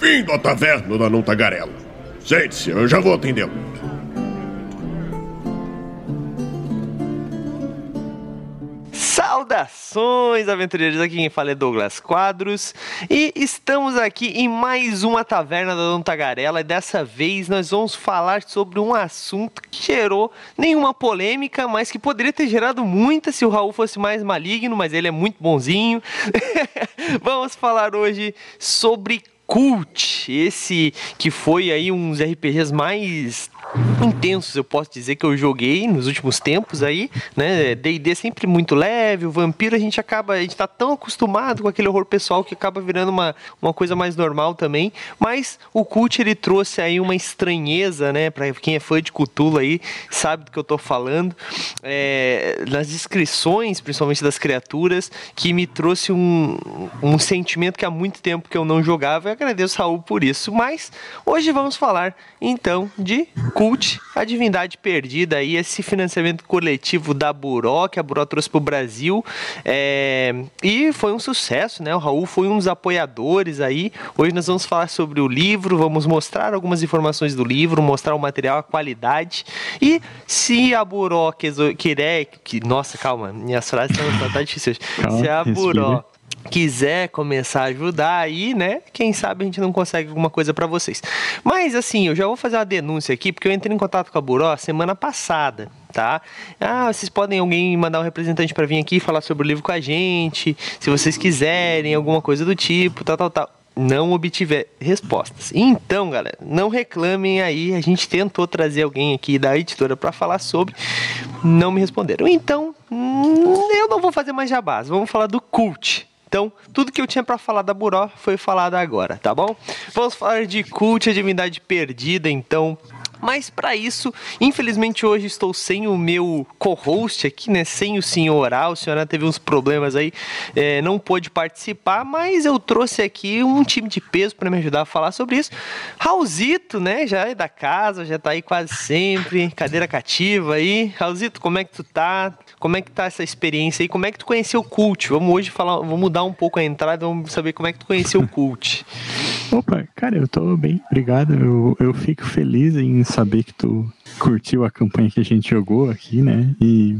Bem-vindo à taverna da Não Tagarela. Sente-se, eu já vou atendê-lo. Saudações, aventureiros! Aqui quem fala é Douglas Quadros e estamos aqui em mais uma taverna da Dona Tagarela e dessa vez nós vamos falar sobre um assunto que gerou nenhuma polêmica, mas que poderia ter gerado muita se o Raul fosse mais maligno, mas ele é muito bonzinho. vamos falar hoje sobre Cult, esse que foi aí uns RPGs mais intensos, eu posso dizer que eu joguei nos últimos tempos aí, né? D&D sempre muito leve, o vampiro a gente acaba, a gente tá tão acostumado com aquele horror pessoal que acaba virando uma, uma coisa mais normal também, mas o Cult ele trouxe aí uma estranheza, né? Para quem é fã de Cthulhu aí, sabe do que eu tô falando, é, nas descrições, principalmente das criaturas, que me trouxe um, um sentimento que há muito tempo que eu não jogava, agradeço Raul por isso, mas hoje vamos falar então de Cult, a divindade perdida aí, esse financiamento coletivo da Buró, que a Buró trouxe para o Brasil. É, e foi um sucesso, né? O Raul foi um dos apoiadores aí. Hoje nós vamos falar sobre o livro, vamos mostrar algumas informações do livro, mostrar o material, a qualidade. E se a Buró quiser. Que, nossa, calma, minhas frases estão tá difíceis hoje. se a Buró quiser começar a ajudar aí, né? Quem sabe a gente não consegue alguma coisa para vocês. Mas assim, eu já vou fazer uma denúncia aqui, porque eu entrei em contato com a Buró semana passada, tá? Ah, vocês podem alguém mandar um representante para vir aqui falar sobre o livro com a gente, se vocês quiserem, alguma coisa do tipo, tal, tal, tal não obtiver respostas. Então, galera, não reclamem aí. A gente tentou trazer alguém aqui da editora para falar sobre, não me responderam. Então, hum, eu não vou fazer mais jabás. Vamos falar do cult, então, tudo que eu tinha para falar da Buró foi falado agora, tá bom? Vamos falar de Cult, a divindade perdida, então. Mas para isso, infelizmente hoje estou sem o meu co-host aqui, né? Sem o senhoral. O senhoral teve uns problemas aí, é, não pôde participar, mas eu trouxe aqui um time de peso para me ajudar a falar sobre isso. Raulzito, né? Já é da casa, já tá aí quase sempre, cadeira cativa aí. Raulzito, como é que tu tá? Como é que tá essa experiência aí? Como é que tu conheceu o Cult? Vamos hoje falar, vamos mudar um pouco a entrada, vamos saber como é que tu conheceu o Cult. Opa, cara, eu tô bem, obrigado. Eu, eu fico feliz em saber que tu curtiu a campanha que a gente jogou aqui, né? E,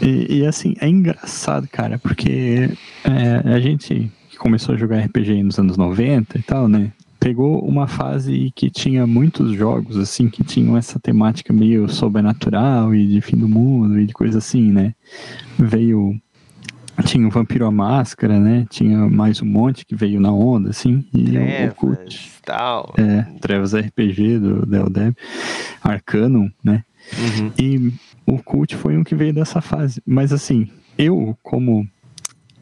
e, e assim, é engraçado, cara, porque é, a gente começou a jogar RPG nos anos 90 e tal, né? pegou uma fase que tinha muitos jogos, assim, que tinham essa temática meio sobrenatural e de fim do mundo e de coisa assim, né? Veio. Tinha o Vampiro à Máscara, né? Tinha mais um monte que veio na onda, assim. E Trevas, o Cult. Tal. É, Trevas RPG do Del Deb. Arcanum, né? Uhum. E o Cult foi um que veio dessa fase. Mas assim, eu, como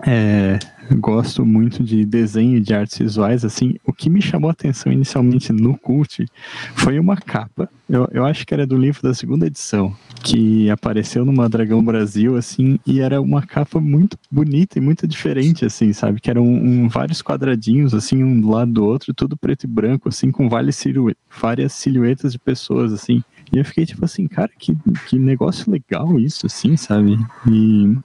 é, gosto muito de desenho de artes visuais, assim, o que me chamou a atenção inicialmente no Cult foi uma capa, eu, eu acho que era do livro da segunda edição, que apareceu no Dragão Brasil, assim, e era uma capa muito bonita e muito diferente, assim, sabe, que eram um, vários quadradinhos, assim, um do lado do outro, tudo preto e branco, assim, com várias, silhuetas, várias silhuetas de pessoas, assim, e eu fiquei tipo assim, cara, que, que negócio legal isso, assim, sabe, e...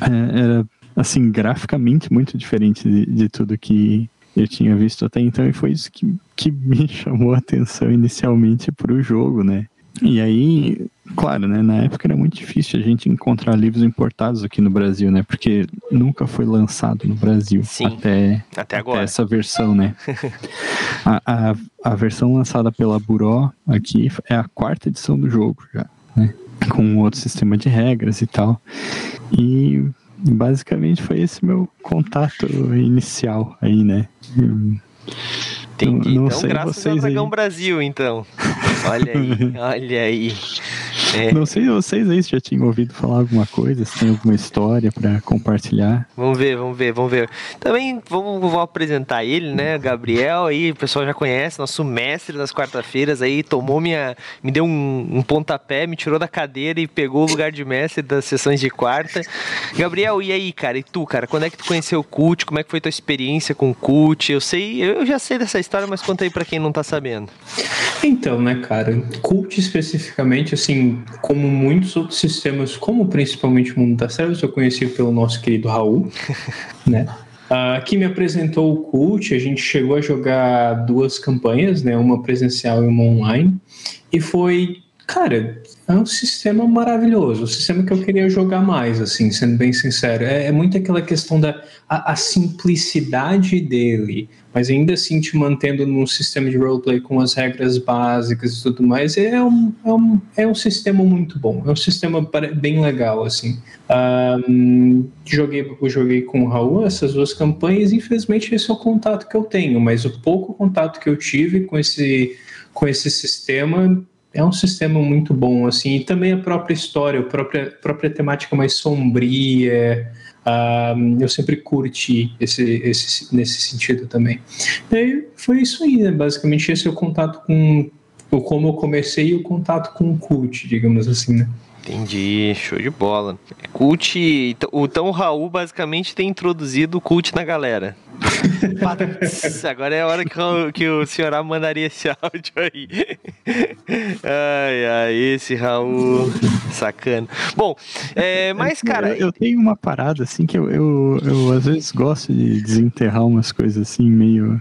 É, era assim, graficamente muito diferente de, de tudo que eu tinha visto até então, e foi isso que, que me chamou a atenção inicialmente para o jogo, né? E aí, claro, né, na época era muito difícil a gente encontrar livros importados aqui no Brasil, né? Porque nunca foi lançado no Brasil Sim, até, até agora. Até essa versão, né? a, a, a versão lançada pela Buró aqui é a quarta edição do jogo já, né? Com outro sistema de regras e tal. E basicamente foi esse meu contato inicial aí, né? Entendi. Não, não então, graças ao Dragão aí. Brasil, então. Olha aí, olha aí. É. Não sei vocês aí se já tinham ouvido falar alguma coisa, se tem alguma história para compartilhar. Vamos ver, vamos ver, vamos ver. Também vamos, vamos apresentar ele, né? Gabriel aí, o pessoal já conhece, nosso mestre das quarta-feiras aí, tomou minha. me deu um, um, pontapé, me tirou da cadeira e pegou o lugar de mestre das sessões de quarta. Gabriel, e aí, cara? E tu, cara, quando é que tu conheceu o Cult? Como é que foi tua experiência com o Cult? Eu sei, eu já sei dessa história, mas conta aí pra quem não tá sabendo. Então, né, cara, Cult especificamente, assim, como muitos outros sistemas, como principalmente o Mundo das Trevas, eu conheci pelo nosso querido Raul, né? Uh, que me apresentou o Cult, a gente chegou a jogar duas campanhas, né? Uma presencial e uma online. E foi, cara, é um sistema maravilhoso, um sistema que eu queria jogar mais, assim, sendo bem sincero. É, é muito aquela questão da a, a, simplicidade dele, mas ainda assim te mantendo num sistema de roleplay com as regras básicas e tudo mais. É um, é um, é um sistema muito bom, é um sistema bem legal, assim. Um, joguei, joguei com o Raul essas duas campanhas, infelizmente esse é o contato que eu tenho, mas o pouco contato que eu tive com esse, com esse sistema é um sistema muito bom, assim, e também a própria história, a própria, a própria temática mais sombria, uh, eu sempre curti esse, esse, nesse sentido também. E foi isso aí, né? basicamente esse é o contato com, o como eu comecei e o contato com o cult, digamos assim, né? Entendi, show de bola. Cult, então o Raul basicamente tem introduzido o cult na galera. Agora é a hora que o, que o senhor mandaria esse áudio aí. Ai, ai, esse Raul, sacana. Bom, é, mas cara. Eu, eu, tenho uma parada assim que eu, eu, eu às vezes gosto de desenterrar umas coisas assim meio,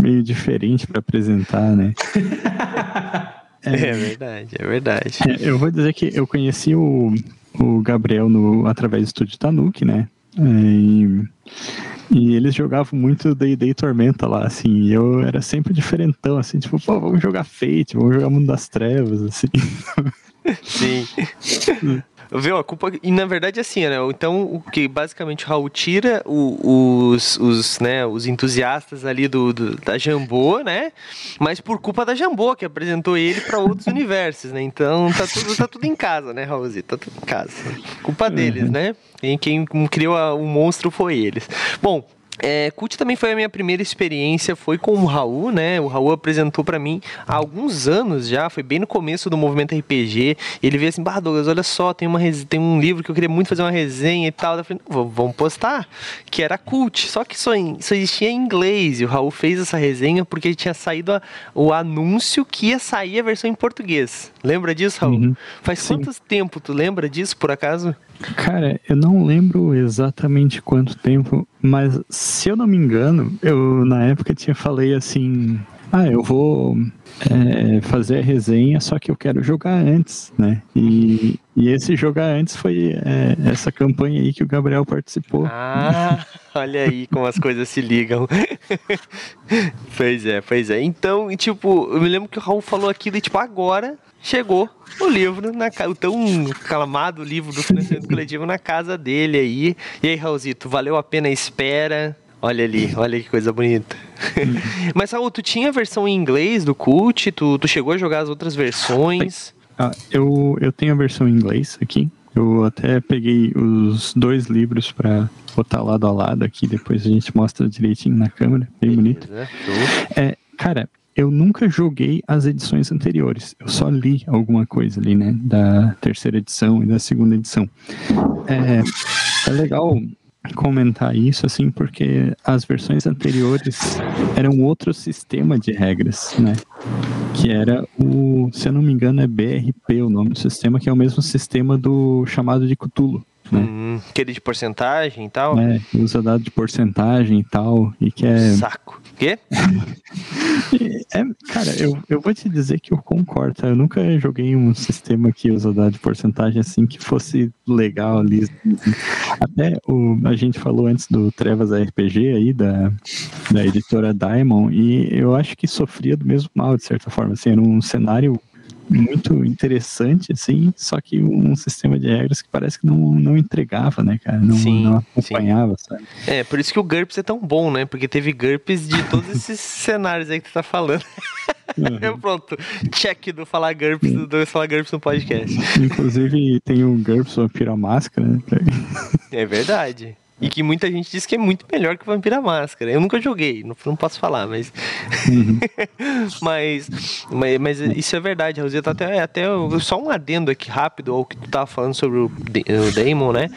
meio diferente para apresentar, né? É, é verdade, é verdade. É, eu vou dizer que eu conheci o, o Gabriel no, através do estúdio Tanuki, né? É, e, e, eles jogavam muito D&D Tormenta lá, assim, e eu era sempre diferentão, assim, tipo, pô, vamos jogar Fate, vamos jogar Mundo das Trevas, assim. Sim. Viu? A culpa. E na verdade, assim, né? Então, o que basicamente o Raul tira o, os, os, né, os entusiastas ali do, do, da Jambô, né? Mas por culpa da Jambô, que apresentou ele para outros universos, né? Então tá tudo, tá tudo em casa, né, Raulzito? Tá tudo em casa. Culpa deles, uhum. né? E quem criou o monstro foi eles. Bom, é, Cult também foi a minha primeira experiência, foi com o Raul, né? O Raul apresentou para mim há alguns anos já, foi bem no começo do movimento RPG. Ele veio assim, bah, Douglas, olha só, tem, uma tem um livro que eu queria muito fazer uma resenha e tal. Eu falei, vamos postar, que era Cult. Só que só, só existia em inglês. E o Raul fez essa resenha porque tinha saído a, o anúncio que ia sair a versão em português. Lembra disso, Raul? Uhum. Faz Sim. quanto tempo tu lembra disso, por acaso? Cara, eu não lembro exatamente quanto tempo, mas se eu não me engano, eu na época tinha falei assim, ah, eu vou é, fazer a resenha, só que eu quero jogar antes, né? E, e esse jogar antes foi é, essa campanha aí que o Gabriel participou. Ah, olha aí como as coisas se ligam. pois é, pois é. Então, tipo, eu me lembro que o Raul falou aquilo e, tipo, agora chegou o livro, na, o tão aclamado livro do financiamento coletivo na casa dele aí. E aí, Raulzito, valeu a pena a espera? Olha ali, olha que coisa bonita. Mas, Raul, tu tinha a versão em inglês do Cult? Tu, tu chegou a jogar as outras versões? Ah, eu, eu tenho a versão em inglês aqui. Eu até peguei os dois livros para botar lado a lado aqui, depois a gente mostra direitinho na câmera, bem bonito. É, cara, eu nunca joguei as edições anteriores. Eu só li alguma coisa ali, né? Da terceira edição e da segunda edição. É, é legal comentar isso, assim, porque as versões anteriores eram outro sistema de regras, né? Que era o, se eu não me engano, é BRP o nome do sistema, que é o mesmo sistema do chamado de Cthulhu. Né? Hum, aquele de porcentagem e tal? É, usa dado de porcentagem e tal, e que é... Saco. Quê? é, cara, eu, eu vou te dizer que eu concordo. Tá? Eu nunca joguei um sistema que usa dado de porcentagem assim que fosse legal ali. Até o, a gente falou antes do Trevas RPG aí, da, da editora Diamond, e eu acho que sofria do mesmo mal, de certa forma. Assim, era um cenário muito interessante, assim, só que um sistema de regras que parece que não, não entregava, né, cara? Não, sim, não acompanhava, sim. sabe? É, por isso que o GURPS é tão bom, né? Porque teve GURPS de todos esses cenários aí que tu tá falando. Uhum. Pronto, check do falar GURPS, do, do falar GURPS no podcast. Inclusive tem o GURPS Vampira Máscara, né? É verdade. E que muita gente diz que é muito melhor que Vampira Máscara. Eu nunca joguei, não, não posso falar, mas... Uhum. mas, mas... mas. isso é verdade, Roseta. Até, até só um adendo aqui rápido ao que tu tava falando sobre o, o Daemon, né?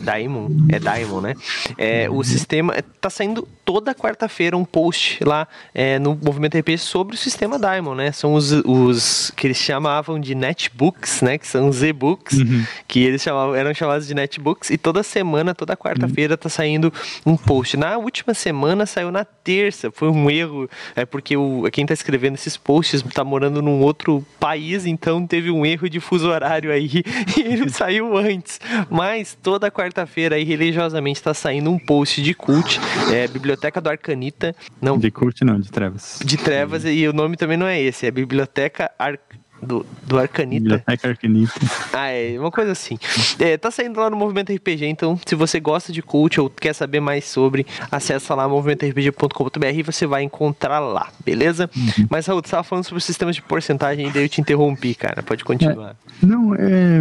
Daemon, é Daemon, né? É, o sistema tá saindo toda quarta-feira um post lá é, no Movimento RPG sobre o sistema Diamond, né? São os, os que eles chamavam de netbooks, né? Que são os e-books, uhum. que eles chamavam, eram chamados de netbooks, e toda semana, toda quarta-feira, tá saindo um post. Na última semana saiu na terça, foi um erro, é porque o, quem tá escrevendo esses posts tá morando num outro país, então teve um erro de fuso horário aí e ele saiu antes. Mas toda quarta-feira aí, religiosamente, tá saindo um post de cult, é, Biblioteca do Arcanita. Não, de cult não, de trevas. De trevas, e o nome também não é esse, é Biblioteca Arcanita do, do Arcanita. Biblioteca Arcanita. Ah, é, uma coisa assim. É, tá saindo lá no Movimento RPG, então se você gosta de cult ou quer saber mais sobre, acessa lá movimentorpg.com.br e você vai encontrar lá, beleza? Uhum. Mas Raul, você tava falando sobre sistemas de porcentagem e daí eu te interrompi, cara. Pode continuar. É, não, é...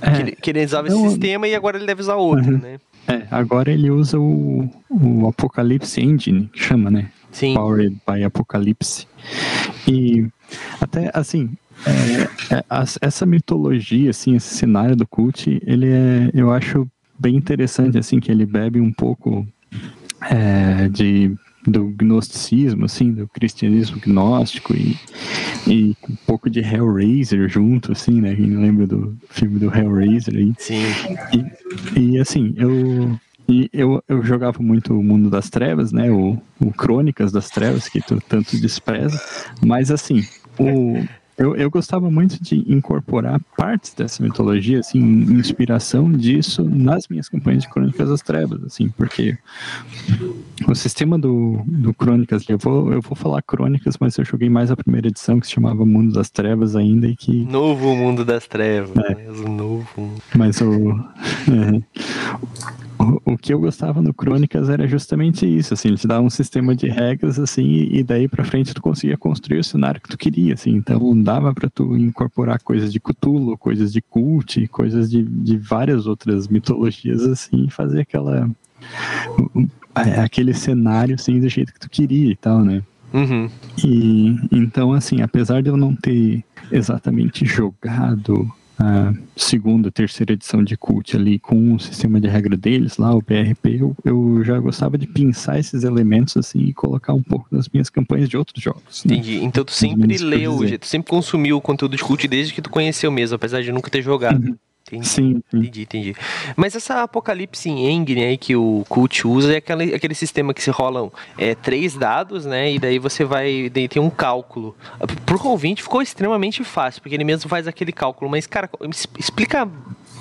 é que, ele, que ele usava não, esse sistema e agora ele deve usar outro, uhum. né? É, agora ele usa o, o Apocalypse Engine, que chama, né? Sim. Powered by Apocalypse. E até, assim, é, é, essa mitologia, assim, esse cenário do cult, ele é, eu acho bem interessante, assim, que ele bebe um pouco é, de do gnosticismo, assim, do cristianismo gnóstico e, e um pouco de Hellraiser junto, assim, né? Quem lembra do filme do Hellraiser aí? Sim. E, e assim, eu e eu, eu jogava muito o Mundo das Trevas, né? O, o Crônicas das Trevas, que tu tanto despreza. Mas assim, o, eu, eu gostava muito de incorporar partes dessa mitologia, assim, inspiração disso nas minhas campanhas de Crônicas das Trevas, assim, porque o sistema do, do Crônicas, eu vou, eu vou falar Crônicas, mas eu joguei mais a primeira edição que se chamava Mundo das Trevas ainda e que... Novo Mundo das Trevas, é. o novo. Mas o... É, o, que eu gostava no Crônicas era justamente isso, assim, ele te dava um sistema de regras, assim, e daí pra frente tu conseguia construir o cenário que tu queria, assim, então dava para tu incorporar coisas de Cthulhu, coisas de cult, coisas de, de várias outras mitologias, assim, e fazer aquela aquele cenário, assim, do jeito que tu queria e tal, né? Uhum. E então, assim, apesar de eu não ter exatamente jogado a segunda, terceira edição de Cult ali com o sistema de regra deles lá, o BRP, eu, eu já gostava de pensar esses elementos assim e colocar um pouco nas minhas campanhas de outros jogos. Né? Entendi. Então tu sempre leu, tu sempre consumiu o conteúdo de Cult desde que tu conheceu mesmo, apesar de nunca ter jogado. Uhum. Entendi. Sim, Entendi, entendi. Mas essa Apocalipse Engine aí que o Cult usa é aquele, aquele sistema que se rolam é, três dados, né? E daí você vai. Daí tem um cálculo. Pro ouvinte ficou extremamente fácil, porque ele mesmo faz aquele cálculo. Mas, cara, explica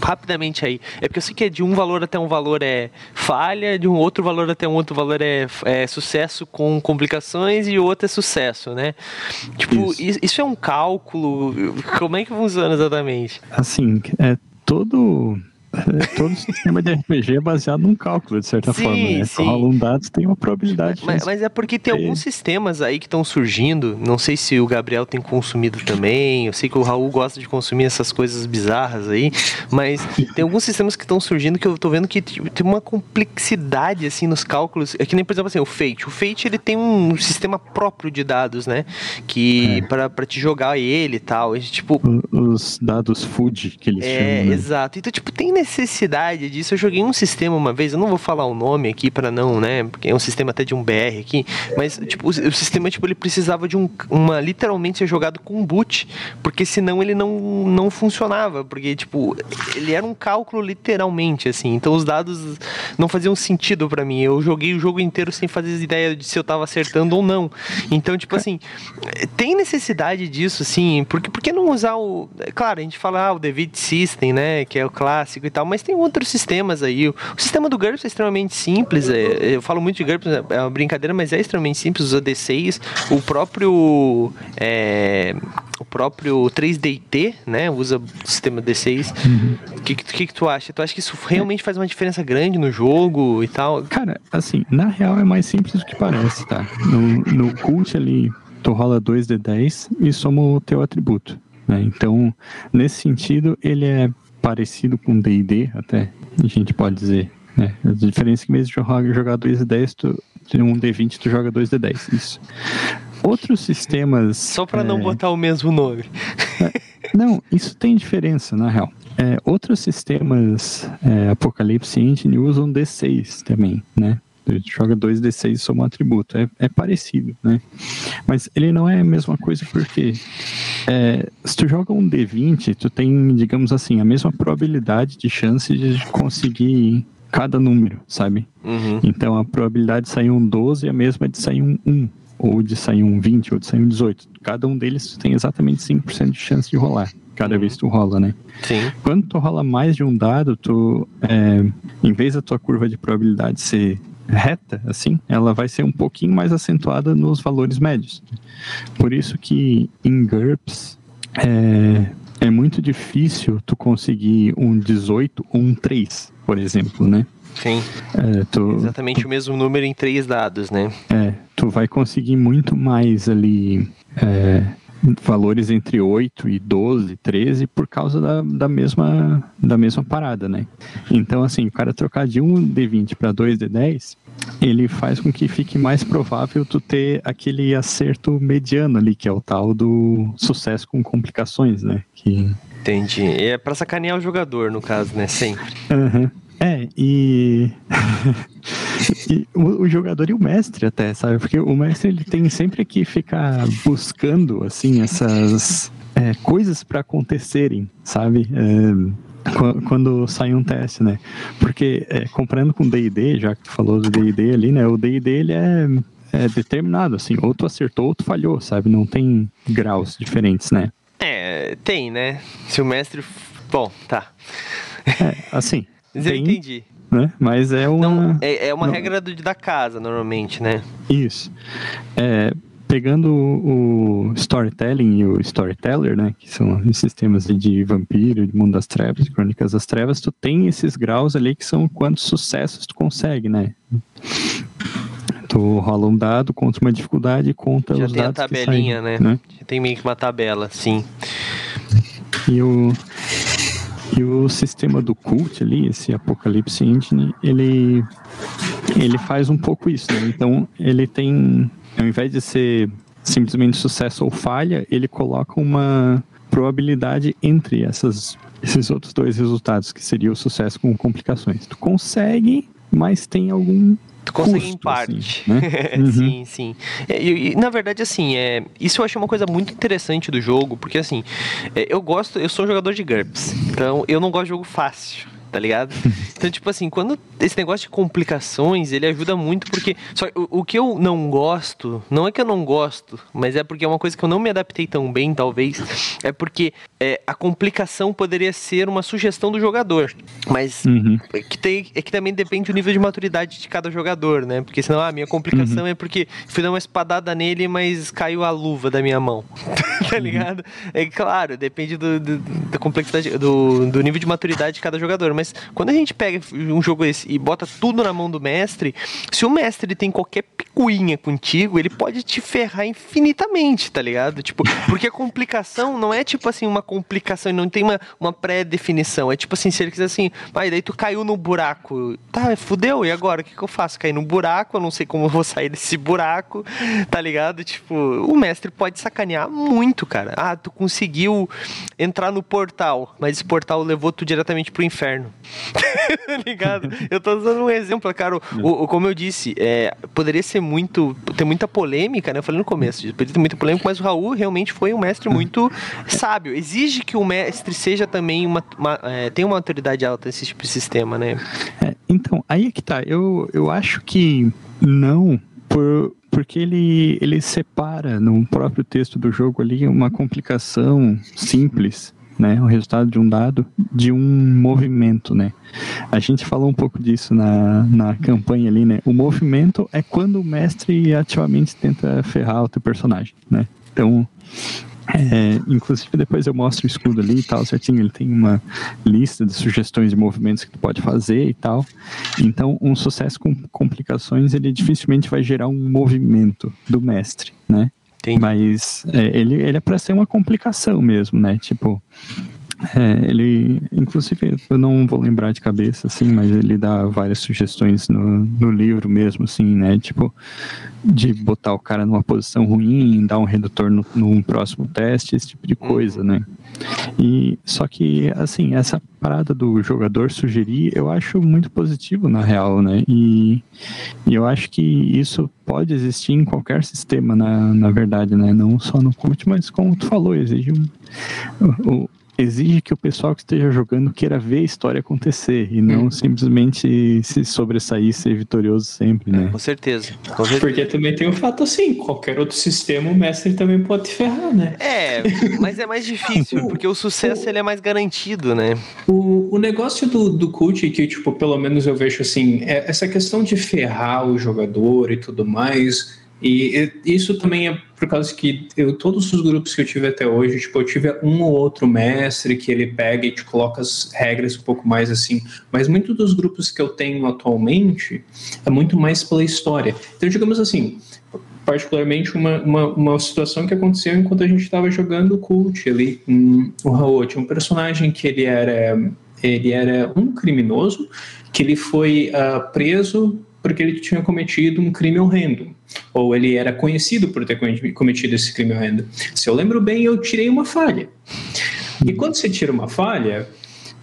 rapidamente aí. É porque eu sei que é de um valor até um valor é falha, de um outro valor até um outro valor é, é sucesso com complicações e outro é sucesso, né? Tipo, isso. isso é um cálculo. Como é que funciona exatamente? Assim, é todo todo sistema de RPG é baseado num cálculo, de certa sim, forma, né? Sim. Rola um dados tem uma probabilidade. Mas, mas é porque tem alguns sistemas aí que estão surgindo. Não sei se o Gabriel tem consumido também. Eu sei que o Raul gosta de consumir essas coisas bizarras aí. Mas tem alguns sistemas que estão surgindo que eu tô vendo que tipo, tem uma complexidade assim nos cálculos. É que nem, por exemplo, assim, o Fate. O Fate ele tem um sistema próprio de dados, né? Que é. para te jogar ele e tal. tipo. Os dados food que eles é, chamam. É, né? exato. Então, tipo, tem necessidade disso. Eu joguei um sistema uma vez, eu não vou falar o nome aqui para não, né? Porque é um sistema até de um BR aqui, mas tipo, o, o sistema tipo ele precisava de um uma literalmente ser jogado com boot, porque senão ele não não funcionava, porque tipo, ele era um cálculo literalmente assim. Então os dados não faziam sentido para mim. Eu joguei o jogo inteiro sem fazer ideia de se eu tava acertando ou não. Então, tipo assim, tem necessidade disso, sim, porque por que não usar o. Claro, a gente fala ah, o David System, né? Que é o clássico tal, mas tem outros sistemas aí. O, sistema do GURPS é extremamente simples. É, eu falo muito de GURPS, é uma brincadeira, mas é extremamente simples. Usa D6, o próprio. É, o próprio 3DT, né? Usa o sistema D6. O uhum. que, que, que, tu acha? Tu acha que isso realmente faz uma diferença grande no jogo e tal? Cara, assim, na real é mais simples do que parece, tá? No, no cult ali, tu rola 2D10 e soma o teu atributo. Né? Então, nesse sentido, ele é parecido com D&D, até, a gente pode dizer. Né? A diferença é que, mesmo de jogar 2D10, tu, um D20 tu joga 2D10, isso. Outros sistemas... Só para é... não botar o mesmo nome. Não, isso tem diferença, na real. É, outros sistemas é, Apocalipse Engine usam D6 também, né? Joga 2d6 e soma um atributo. É, é parecido, né? Mas ele não é a mesma coisa porque é, se tu joga um d20, tu tem, digamos assim, a mesma probabilidade de chance de conseguir cada número, sabe? Uhum. Então a probabilidade de sair um 12 é a mesma de sair um 1, ou de sair um 20, ou de sair um 18. Cada um deles tem exatamente 5% de chance de rolar, cada vez que tu rola, né? Sim. Quando tu rola mais de um dado, tu, é, em vez da tua curva de probabilidade ser reta, assim, ela vai ser um pouquinho mais acentuada nos valores médios. Por isso que em GURPS é, é muito difícil tu conseguir um 18 ou um 3, por exemplo, né? Sim. É, tu, Exatamente o mesmo número em três dados, né? é, tu vai conseguir muito mais ali é, valores entre 8 e 12, 13 por causa da, da, mesma, da mesma parada, né? Então, assim, o cara trocar de um D20 para 2 D10, ele faz com que fique mais provável tu ter aquele acerto mediano ali, que é o tal do sucesso com complicações, né? Que... Entendi. É pra sacanear o jogador, no caso, né? Sempre. Aham. É, e, e o, o jogador e o mestre até, sabe? Porque o mestre ele tem sempre que ficar buscando, assim, essas é, coisas para acontecerem, sabe? É, qu- quando sai um teste, né? Porque é, comparando com o D&D, já que tu falou do D&D ali, né? O D&D ele é, é determinado, assim, ou tu acertou ou tu falhou, sabe? Não tem graus diferentes, né? É, tem, né? Se o mestre. Bom, tá. É, assim, Mas eu Tem. entendi. né? Mas é uma... Não, é, é uma não. regra do- da casa, normalmente, né? Isso. É, pegando o o storytelling e o storyteller, né, que são os sistemas de vampiro, de mundo das trevas, de crônicas das trevas, tu tem esses graus ali que são quantos sucessos tu consegue, né? Tu rola um dado, conta uma dificuldade e conta Já os tem a dados tabelinha, saem, né? Já tem meio que uma tabela, sim. E o, e o sistema do cult ali, esse Apocalypse Engine, ele, ele faz um pouco isso, né? Então, ele tem, ao invés de ser simplesmente sucesso ou falha, ele coloca uma probabilidade entre essas, esses outros dois resultados, que seria o sucesso com complicações. Tu consegue, mas tem algum Tu consegue em custo, parte. assim, né? Uhum. sim, sim. E, e, na verdade, assim, é, isso eu achei uma coisa muito interessante do jogo, porque assim, é, eu gosto, eu sou um jogador de GURPS, então eu não gosto de jogo fácil. Tá ligado? Então, tipo assim, quando esse negócio de complicações, ele ajuda muito porque. Só o, o que eu não gosto, não é que eu não gosto, mas é porque é uma coisa que eu não me adaptei tão bem, talvez. É porque é, a complicação poderia ser uma sugestão do jogador. Mas Uhum. é que, tem, é que também depende do nível de maturidade de cada jogador, né? Porque senão a minha complicação é porque fui dar uma espadada nele, mas caiu a luva da minha mão. tá ligado? É claro, depende do, do- da complexidade, do, do nível de maturidade de cada jogador. Mas quando a gente pega um jogo esse e bota tudo na mão do mestre, se o mestre tem qualquer picuinha contigo, ele pode te ferrar infinitamente, tá ligado? Tipo, porque a complicação não é tipo assim uma complicação, não tem uma, uma pré-definição. É tipo assim, se ele quiser assim, vai, daí tu caiu no buraco. Tá, fudeu, e agora? O que, que eu faço? Cair no buraco, eu não sei como eu vou sair desse buraco, tá ligado? Tipo, o mestre pode sacanear muito, cara. Ah, tu conseguiu entrar no portal, mas esse portal levou tu diretamente pro inferno. ligado? Eu tô usando um exemplo, cara. O, o- como eu disse, é, poderia ser muito. ter muita polêmica, né? Eu falei no começo, poderia ter muita polêmica, mas o Raul realmente foi um mestre muito sábio. Exige que o mestre seja também uma. uma é, tenha uma autoridade alta nesse tipo de sistema, né? É, então, aí é que tá. Eu, eu acho que não, por, porque ele, ele separa no próprio texto do jogo ali uma complicação simples, né? O resultado de um dado de um movimento, né? A gente falou um pouco disso na, na campanha ali, né? O movimento é quando o mestre ativamente tenta ferrar o teu personagem, né? Então, é, inclusive depois eu mostro o escudo ali e tal, certinho. Ele tem uma lista de sugestões de movimentos que tu pode fazer e tal. Então, um sucesso com complicações, ele dificilmente vai gerar um movimento do mestre, né? Entendi. Mas é, ele, ele é para ser uma complicação mesmo, né? Tipo, É, ele, inclusive, eu não vou lembrar de cabeça, assim, mas ele dá várias sugestões no, no livro mesmo, assim, né? Tipo, de botar o cara numa posição ruim, dar um redutor no, num próximo teste, esse tipo de coisa, né? E só que, assim, essa parada do jogador sugerir, eu acho muito positivo na real, né? E, e eu acho que isso pode existir em qualquer sistema, na, na verdade, né? Não só no coach, mas como tu falou, exige um, o, exige que o pessoal que esteja jogando queira ver a história acontecer e não hum. simplesmente se sobressair ser vitorioso sempre, né? Com certeza, com certeza. Porque também tem o fato assim, qualquer outro sistema o mestre também pode ferrar, né? É, mas é mais difícil, porque o sucesso ele é mais garantido, né? O, o negócio do, do cult que, tipo, pelo menos eu vejo assim, é essa questão de ferrar o jogador e tudo mais e isso também é por causa que eu, todos os grupos que eu tive até hoje, tipo, eu tive um ou outro mestre que ele pega e te coloca as regras um pouco mais assim, mas muitos dos grupos que eu tenho atualmente é muito mais pela história. Então, digamos assim, particularmente uma, uma, uma situação que aconteceu enquanto a gente estava jogando o Cult ali, um, o Raul tinha um personagem que ele era, ele era um criminoso, que ele foi uh, preso porque ele tinha cometido um crime horrendo, ou ele era conhecido por ter cometido esse crime horrendo. Se eu lembro bem, eu tirei uma falha. E quando você tira uma falha,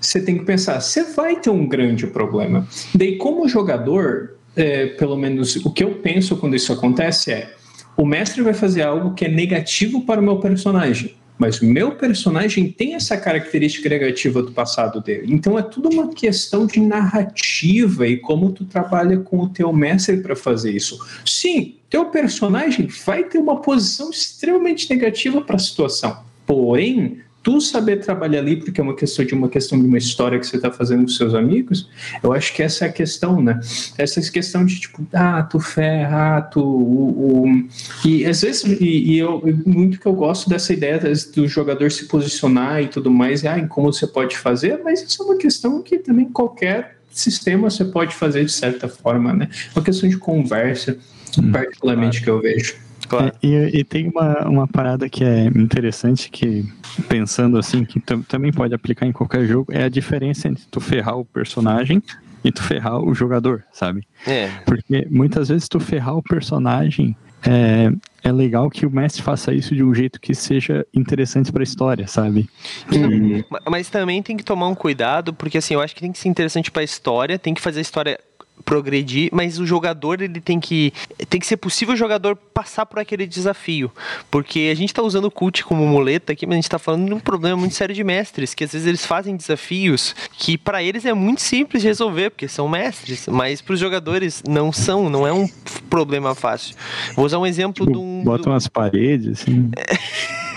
você tem que pensar, você vai ter um grande problema. Daí, como jogador, é, pelo menos o que eu penso quando isso acontece é, o mestre vai fazer algo que é negativo para o meu personagem mas o meu personagem tem essa característica negativa do passado dele. Então é tudo uma questão de narrativa e como tu trabalha com o teu mestre para fazer isso. Sim, teu personagem vai ter uma posição extremamente negativa para a situação. Porém, tu saber trabalhar ali, porque é uma questão de uma questão de uma história que você está fazendo com seus amigos, eu acho que essa é a questão, né? Essa questão de tipo, ah, tu ferra, ah, tu. O, o... E às vezes, e, e, eu, muito que eu gosto dessa ideia do jogador se posicionar e tudo mais, e ah, em como você pode fazer, mas isso é uma questão que também qualquer sistema você pode fazer de certa forma, né? Uma questão de conversa, hum, particularmente claro. que eu vejo. Claro. É, e, e, tem uma, uma parada que é interessante que, pensando assim, que também pode aplicar em qualquer jogo, é a diferença entre tu ferrar o personagem e tu ferrar o jogador, sabe? É. Porque muitas vezes tu ferrar o personagem é, é legal que o mestre faça isso de um jeito que seja interessante para a história, sabe? E... Mas também tem que tomar um cuidado, porque assim, eu acho que tem que ser interessante para a história, tem que fazer a história progredir, mas o jogador ele tem que tem que ser possível o jogador passar por aquele desafio, porque a gente está usando o cult como muleta aqui, mas a gente está falando de um problema muito sério de mestres, que às vezes eles fazem desafios que para eles é muito simples de resolver, porque são mestres, mas para os jogadores não são, não é um problema fácil. Vou usar um exemplo tipo, de um bota umas paredes assim.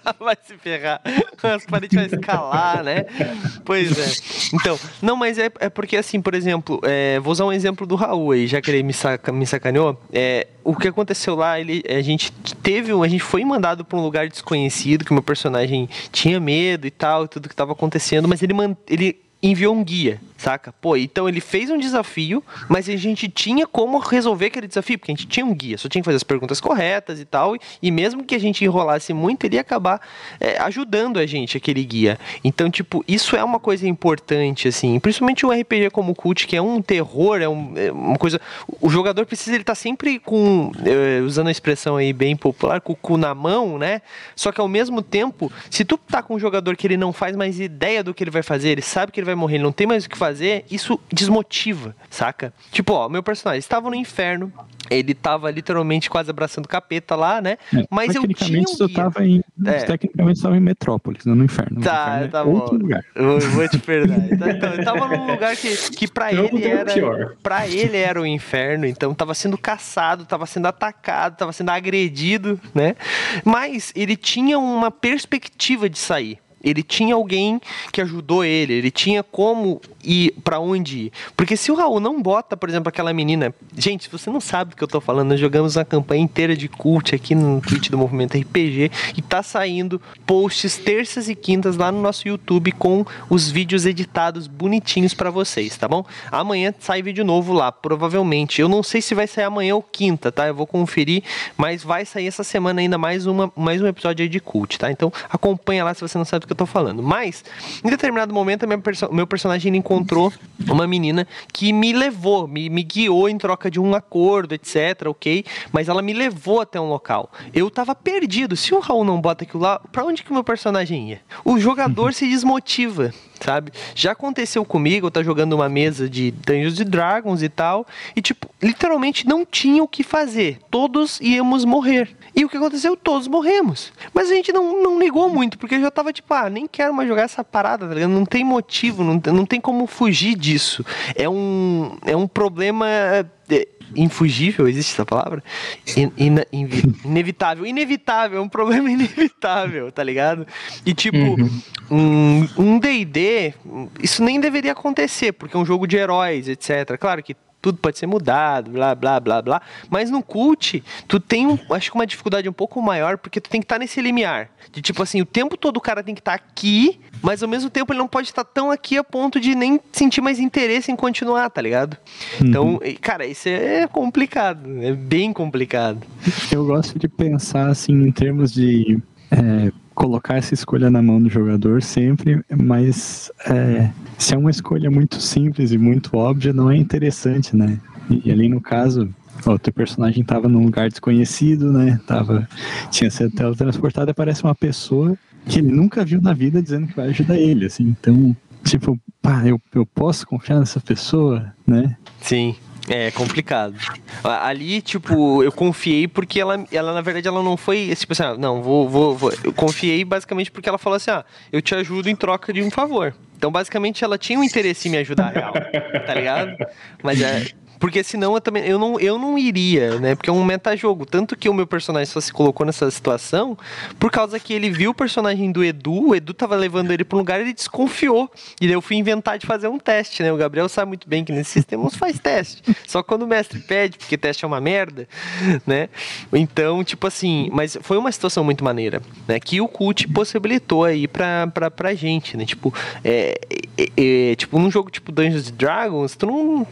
vai se ferrar. As paredes vai escalar, né? Pois é. Então, não, mas é, é porque assim, por exemplo, é, vou usar um exemplo do Raul aí, já que ele me, saca, me sacaneou. É, o que aconteceu lá, ele, a gente teve, a gente foi mandado para um lugar desconhecido, que o meu personagem tinha medo e tal, tudo que estava acontecendo, mas ele, ele enviou um guia, saca? Pô, então ele fez um desafio, mas a gente tinha como resolver aquele desafio, porque a gente tinha um guia, só tinha que fazer as perguntas corretas e tal, e mesmo que a gente enrolasse muito, ele ia acabar é, ajudando a gente, aquele guia. Então, tipo, isso é uma coisa importante, assim, principalmente um RPG como o Cult, que é um terror, é, um, é uma coisa... O jogador precisa, ele tá sempre com, é, usando a expressão aí bem popular, com o cu na mão, né? Só que ao mesmo tempo, se tu tá com um jogador que ele não faz mais ideia do que ele vai fazer, ele sabe que ele vai morrer, ele não tem mais o que fazer, isso desmotiva, saca? Tipo, ó, meu personagem estava no inferno, ele tava literalmente quase abraçando o capeta lá, né? É, Mas eu tinha um tu tava em, é. Tecnicamente estava em Metrópolis, não no inferno. Tá, inferno é tá é bom. Outro lugar. Eu vou te perdoar. Então, então, eu tava num lugar que, que para ele era para ele era o inferno, então tava sendo caçado, tava sendo atacado, tava sendo agredido, né? Mas ele tinha uma perspectiva de sair ele tinha alguém que ajudou ele, ele tinha como ir para onde ir. Porque se o Raul não bota, por exemplo, aquela menina. Gente, se você não sabe do que eu tô falando, nós jogamos uma campanha inteira de cult aqui no Twitch do Movimento RPG e tá saindo posts terças e quintas lá no nosso YouTube com os vídeos editados bonitinhos para vocês, tá bom? Amanhã sai vídeo novo lá, provavelmente. Eu não sei se vai sair amanhã ou quinta, tá? Eu vou conferir, mas vai sair essa semana ainda mais, uma, mais um episódio aí de cult, tá? Então acompanha lá se você não sabe do que eu tô falando. Mas, em determinado momento, perso meu personagem encontrou uma menina que me levou, me, me guiou em troca de um acordo, etc, ok? Mas ela me levou até um local. Eu tava perdido. Se o Raul não bota aquilo lá, pra onde que o meu personagem ia? O jogador se desmotiva sabe? Já aconteceu comigo, eu tá jogando uma mesa de Dungeons Dragons e tal, e tipo, literalmente não tinha o que fazer. Todos íamos morrer. E o que aconteceu? Todos morremos. Mas a gente não, não ligou muito, porque eu já tava tipo, ah, nem quero mais jogar essa parada, tá ligado? Não tem motivo, não, não tem como fugir disso. É um, é um problema é, infugível, existe essa palavra? In, in, in, inevitável. Inevitável, é um problema inevitável, tá ligado? E tipo, uhum. um DD, um isso nem deveria acontecer, porque é um jogo de heróis, etc. Claro que tudo pode ser mudado, blá, blá, blá, blá. Mas no cult, tu tem, um, acho que uma dificuldade um pouco maior, porque tu tem que estar tá nesse limiar. De tipo assim, o tempo todo o cara tem que estar tá aqui, mas ao mesmo tempo ele não pode estar tão aqui a ponto de nem sentir mais interesse em continuar, tá ligado? Uhum. Então, cara, isso é complicado, é bem complicado. Eu gosto de pensar assim em termos de é, colocar essa escolha na mão do jogador sempre, mas é, se é uma escolha muito simples e muito óbvia, não é interessante, né? E ali no caso, o teu personagem estava num lugar desconhecido, né? Tava, tinha sido teletransportado e aparece uma pessoa que ele nunca viu na vida dizendo que vai ajudar ele, assim. Então, tipo, pá, eu, eu posso confiar nessa pessoa, né? Sim. É complicado. Ali, tipo, eu confiei porque ela, ela na verdade, ela não foi, tipo assim, ah, não, vou, vou, vou. Eu confiei basicamente porque ela falou assim, ah, eu te ajudo em troca de um favor. Então, basicamente, ela tinha um interesse em me ajudar, real, tá ligado? Mas é, porque senão eu também eu não, eu não iria, né? Porque é um metajogo. Tanto que o meu personagem só se colocou nessa situação por causa que ele viu o personagem do Edu, o Edu tava levando ele para um lugar ele desconfiou. E daí eu fui inventar de fazer um teste, né? O Gabriel sabe muito bem que nesse sistema não faz teste. Só quando o mestre pede, porque teste é uma merda, né? Então, tipo assim, mas foi uma situação muito maneira, né? Que o cult possibilitou aí pra, pra, pra gente, né? Tipo, é, é, é tipo, num jogo tipo Dungeons Dragons, tu não.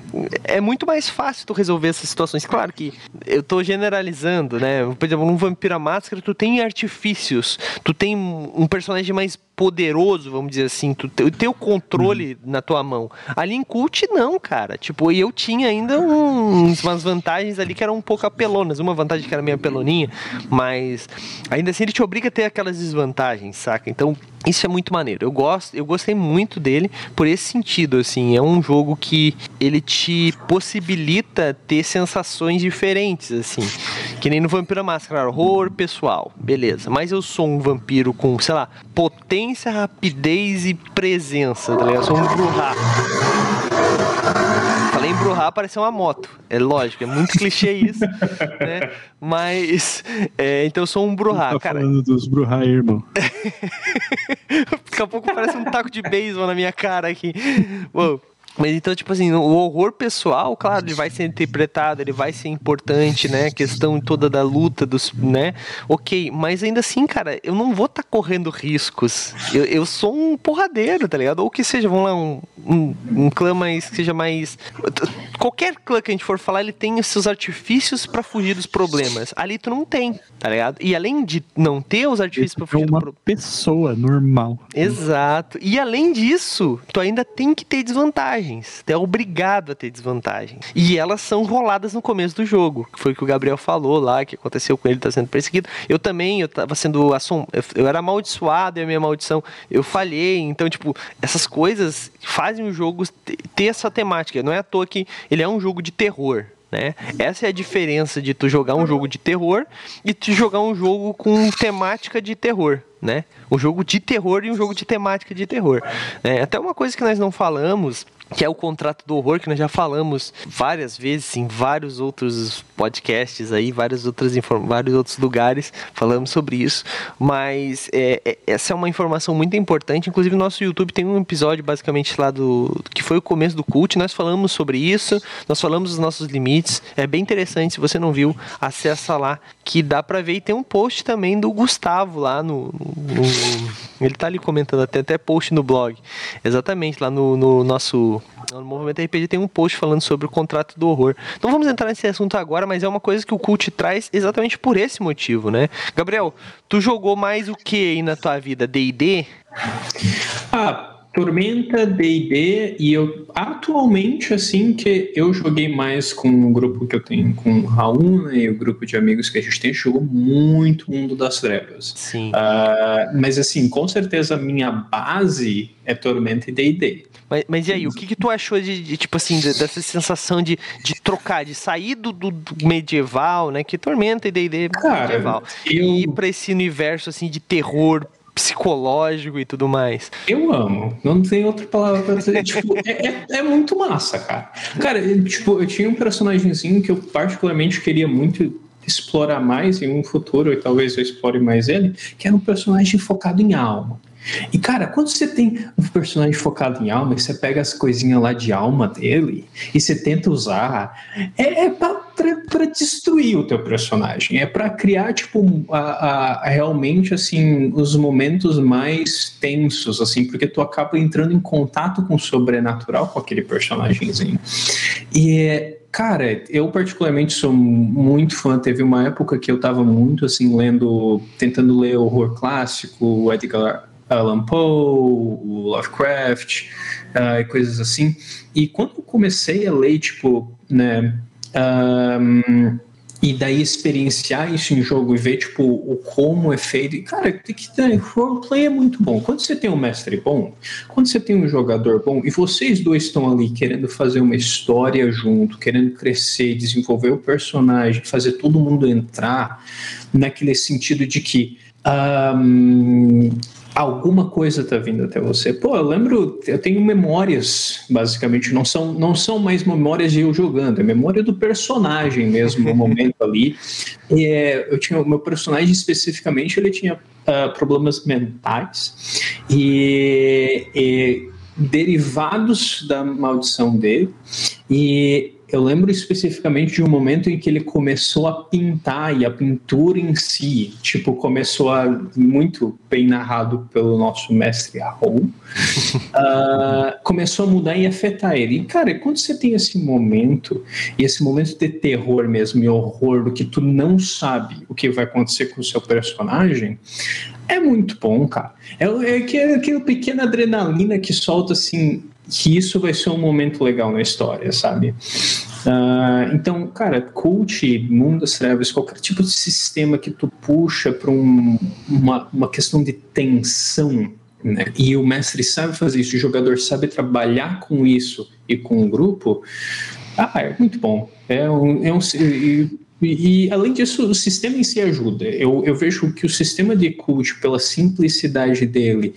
É muito mais mais fácil tu resolver essas situações. Claro que eu tô generalizando, né? Por exemplo, num Vampira Máscara, tu tem artifícios, tu tem um personagem mais poderoso, vamos dizer assim, tu tem o controle uhum. na tua mão. Ali em Cult, não, cara. Tipo, e eu tinha ainda uns, umas vantagens ali que eram um pouco apelonas. Uma vantagem que era meio apeloninha, mas ainda assim ele te obriga a ter aquelas desvantagens, saca? Então, isso é muito maneiro. Eu gosto, eu gostei muito dele por esse sentido, assim, é um jogo que ele te possibilita ter sensações diferentes, assim. Que nem no Vampiro Máscara, horror pessoal, beleza. Mas eu sou um vampiro com, sei lá, potência, rapidez e presença, tá ligado? Eu sou um Bruhá. Falei em Bruhá, pareceu uma moto. É lógico, é muito clichê isso, né? Mas, é, então eu sou um Bruhá, tá cara. falando dos Bruhá, irmão. Daqui a pouco parece um taco de beisebol na minha cara aqui. Uou. Mas então, tipo assim, o horror pessoal, claro, ele vai ser interpretado, ele vai ser importante, né? A questão toda da luta, dos, né? Ok, mas ainda assim, cara, eu não vou estar tá correndo riscos. Eu, eu sou um porradeiro, tá ligado? Ou que seja, vamos lá, um, um, um clã mais, que seja mais. Qualquer clã que a gente for falar, ele tem os seus artifícios para fugir dos problemas. Ali tu não tem, tá ligado? E além de não ter os artifícios para fugir é uma do pessoa normal. Exato. E além disso, tu ainda tem que ter desvantagem Tu é obrigado a ter desvantagens. E elas são roladas no começo do jogo, que foi o que o Gabriel falou lá, que aconteceu com ele, tá sendo perseguido. Eu também, eu tava sendo assom... eu era amaldiçoado e a minha maldição, eu falhei. Então, tipo, essas coisas fazem o jogo ter essa temática. Não é à toa que ele é um jogo de terror. Né? Essa é a diferença de tu jogar um jogo de terror e tu jogar um jogo com temática de terror né? Um jogo de terror e um jogo de temática de terror. É, até uma coisa que nós não falamos, que é o contrato do horror, que nós já falamos várias vezes em vários outros podcasts aí, vários outros, vários outros lugares, falamos sobre isso. Mas é, é, essa é uma informação muito importante. Inclusive, no nosso YouTube tem um episódio basicamente lá do. que foi o começo do cult. Nós falamos sobre isso, nós falamos dos nossos limites. É bem interessante. Se você não viu, acessa lá que dá para ver. E tem um post também do Gustavo lá no, no, ele tá ali comentando até, até post no blog. Exatamente, lá no, no nosso. No Movimento RPG tem um post falando sobre o contrato do horror. Não vamos entrar nesse assunto agora, mas é uma coisa que o Cult traz exatamente por esse motivo, né? Gabriel, tu jogou mais o que aí na tua vida? DD? Ah, Tormenta, D&D e eu atualmente assim que eu joguei mais com o grupo que eu tenho com o Raul né, e o grupo de amigos que a gente tem jogou muito Mundo das Trevas. Sim. Uh, mas assim, com certeza a minha base é Tormenta e D&D. Mas, mas e aí, o que, que tu achou de, de tipo assim, de, dessa sensação de, de trocar, de sair do, do, medieval, né? Que Tormenta e D&D medieval. Eu... E ir pra esse universo assim de terror psicológico e tudo mais. Eu amo. Não tem outra palavra pra dizer. tipo, é, é, é, muito massa, cara. Cara, tipo, eu tinha um personagemzinho que eu particularmente queria muito explorar mais em um futuro, e talvez eu explore mais ele, que era um personagem focado em alma. E, cara, quando você tem um personagem focado em alma e você pega as coisinhas lá de alma dele e você tenta usar, é, é pra destruir o teu personagem. É para criar, tipo, a, a, realmente, assim, os momentos mais tensos, assim, porque tu acaba entrando em contato com o sobrenatural com aquele personagemzinho. E Cara, eu particularmente sou muito fã. Teve uma época que eu tava muito assim lendo, tentando ler horror clássico, Edgar Allan Poe, o Lovecraft uh, coisas assim. E quando eu comecei a ler, tipo, né, um, e daí experienciar isso em jogo e ver, tipo, o como é feito. E, cara, tem que ter, roleplay é muito bom. Quando você tem um mestre bom, quando você tem um jogador bom, e vocês dois estão ali querendo fazer uma história junto, querendo crescer, desenvolver o personagem, fazer todo mundo entrar naquele sentido de que um, alguma coisa está vindo até você. Pô, eu lembro, eu tenho memórias, basicamente, não são, não são mais memórias de eu jogando, é memória do personagem mesmo, no momento ali. E, é, eu tinha, o meu personagem especificamente, ele tinha uh, problemas mentais e, e derivados da maldição dele. E eu lembro especificamente de um momento em que ele começou a pintar e a pintura em si, tipo, começou a muito bem narrado pelo nosso mestre Arrow, uh, começou a mudar e afetar ele. E, cara, quando você tem esse momento, e esse momento de terror mesmo, e horror, do que tu não sabe o que vai acontecer com o seu personagem, é muito bom, cara. É, é, é aquela pequena adrenalina que solta assim que isso vai ser um momento legal na história, sabe? Uh, então, cara, cult, mundo das trevas, qualquer tipo de sistema que tu puxa para um, uma, uma questão de tensão, né? E o mestre sabe fazer isso, o jogador sabe trabalhar com isso e com o grupo. Ah, é muito bom. É um, é um e, além disso, o sistema em si ajuda. Eu, eu vejo que o sistema de cult, pela simplicidade dele,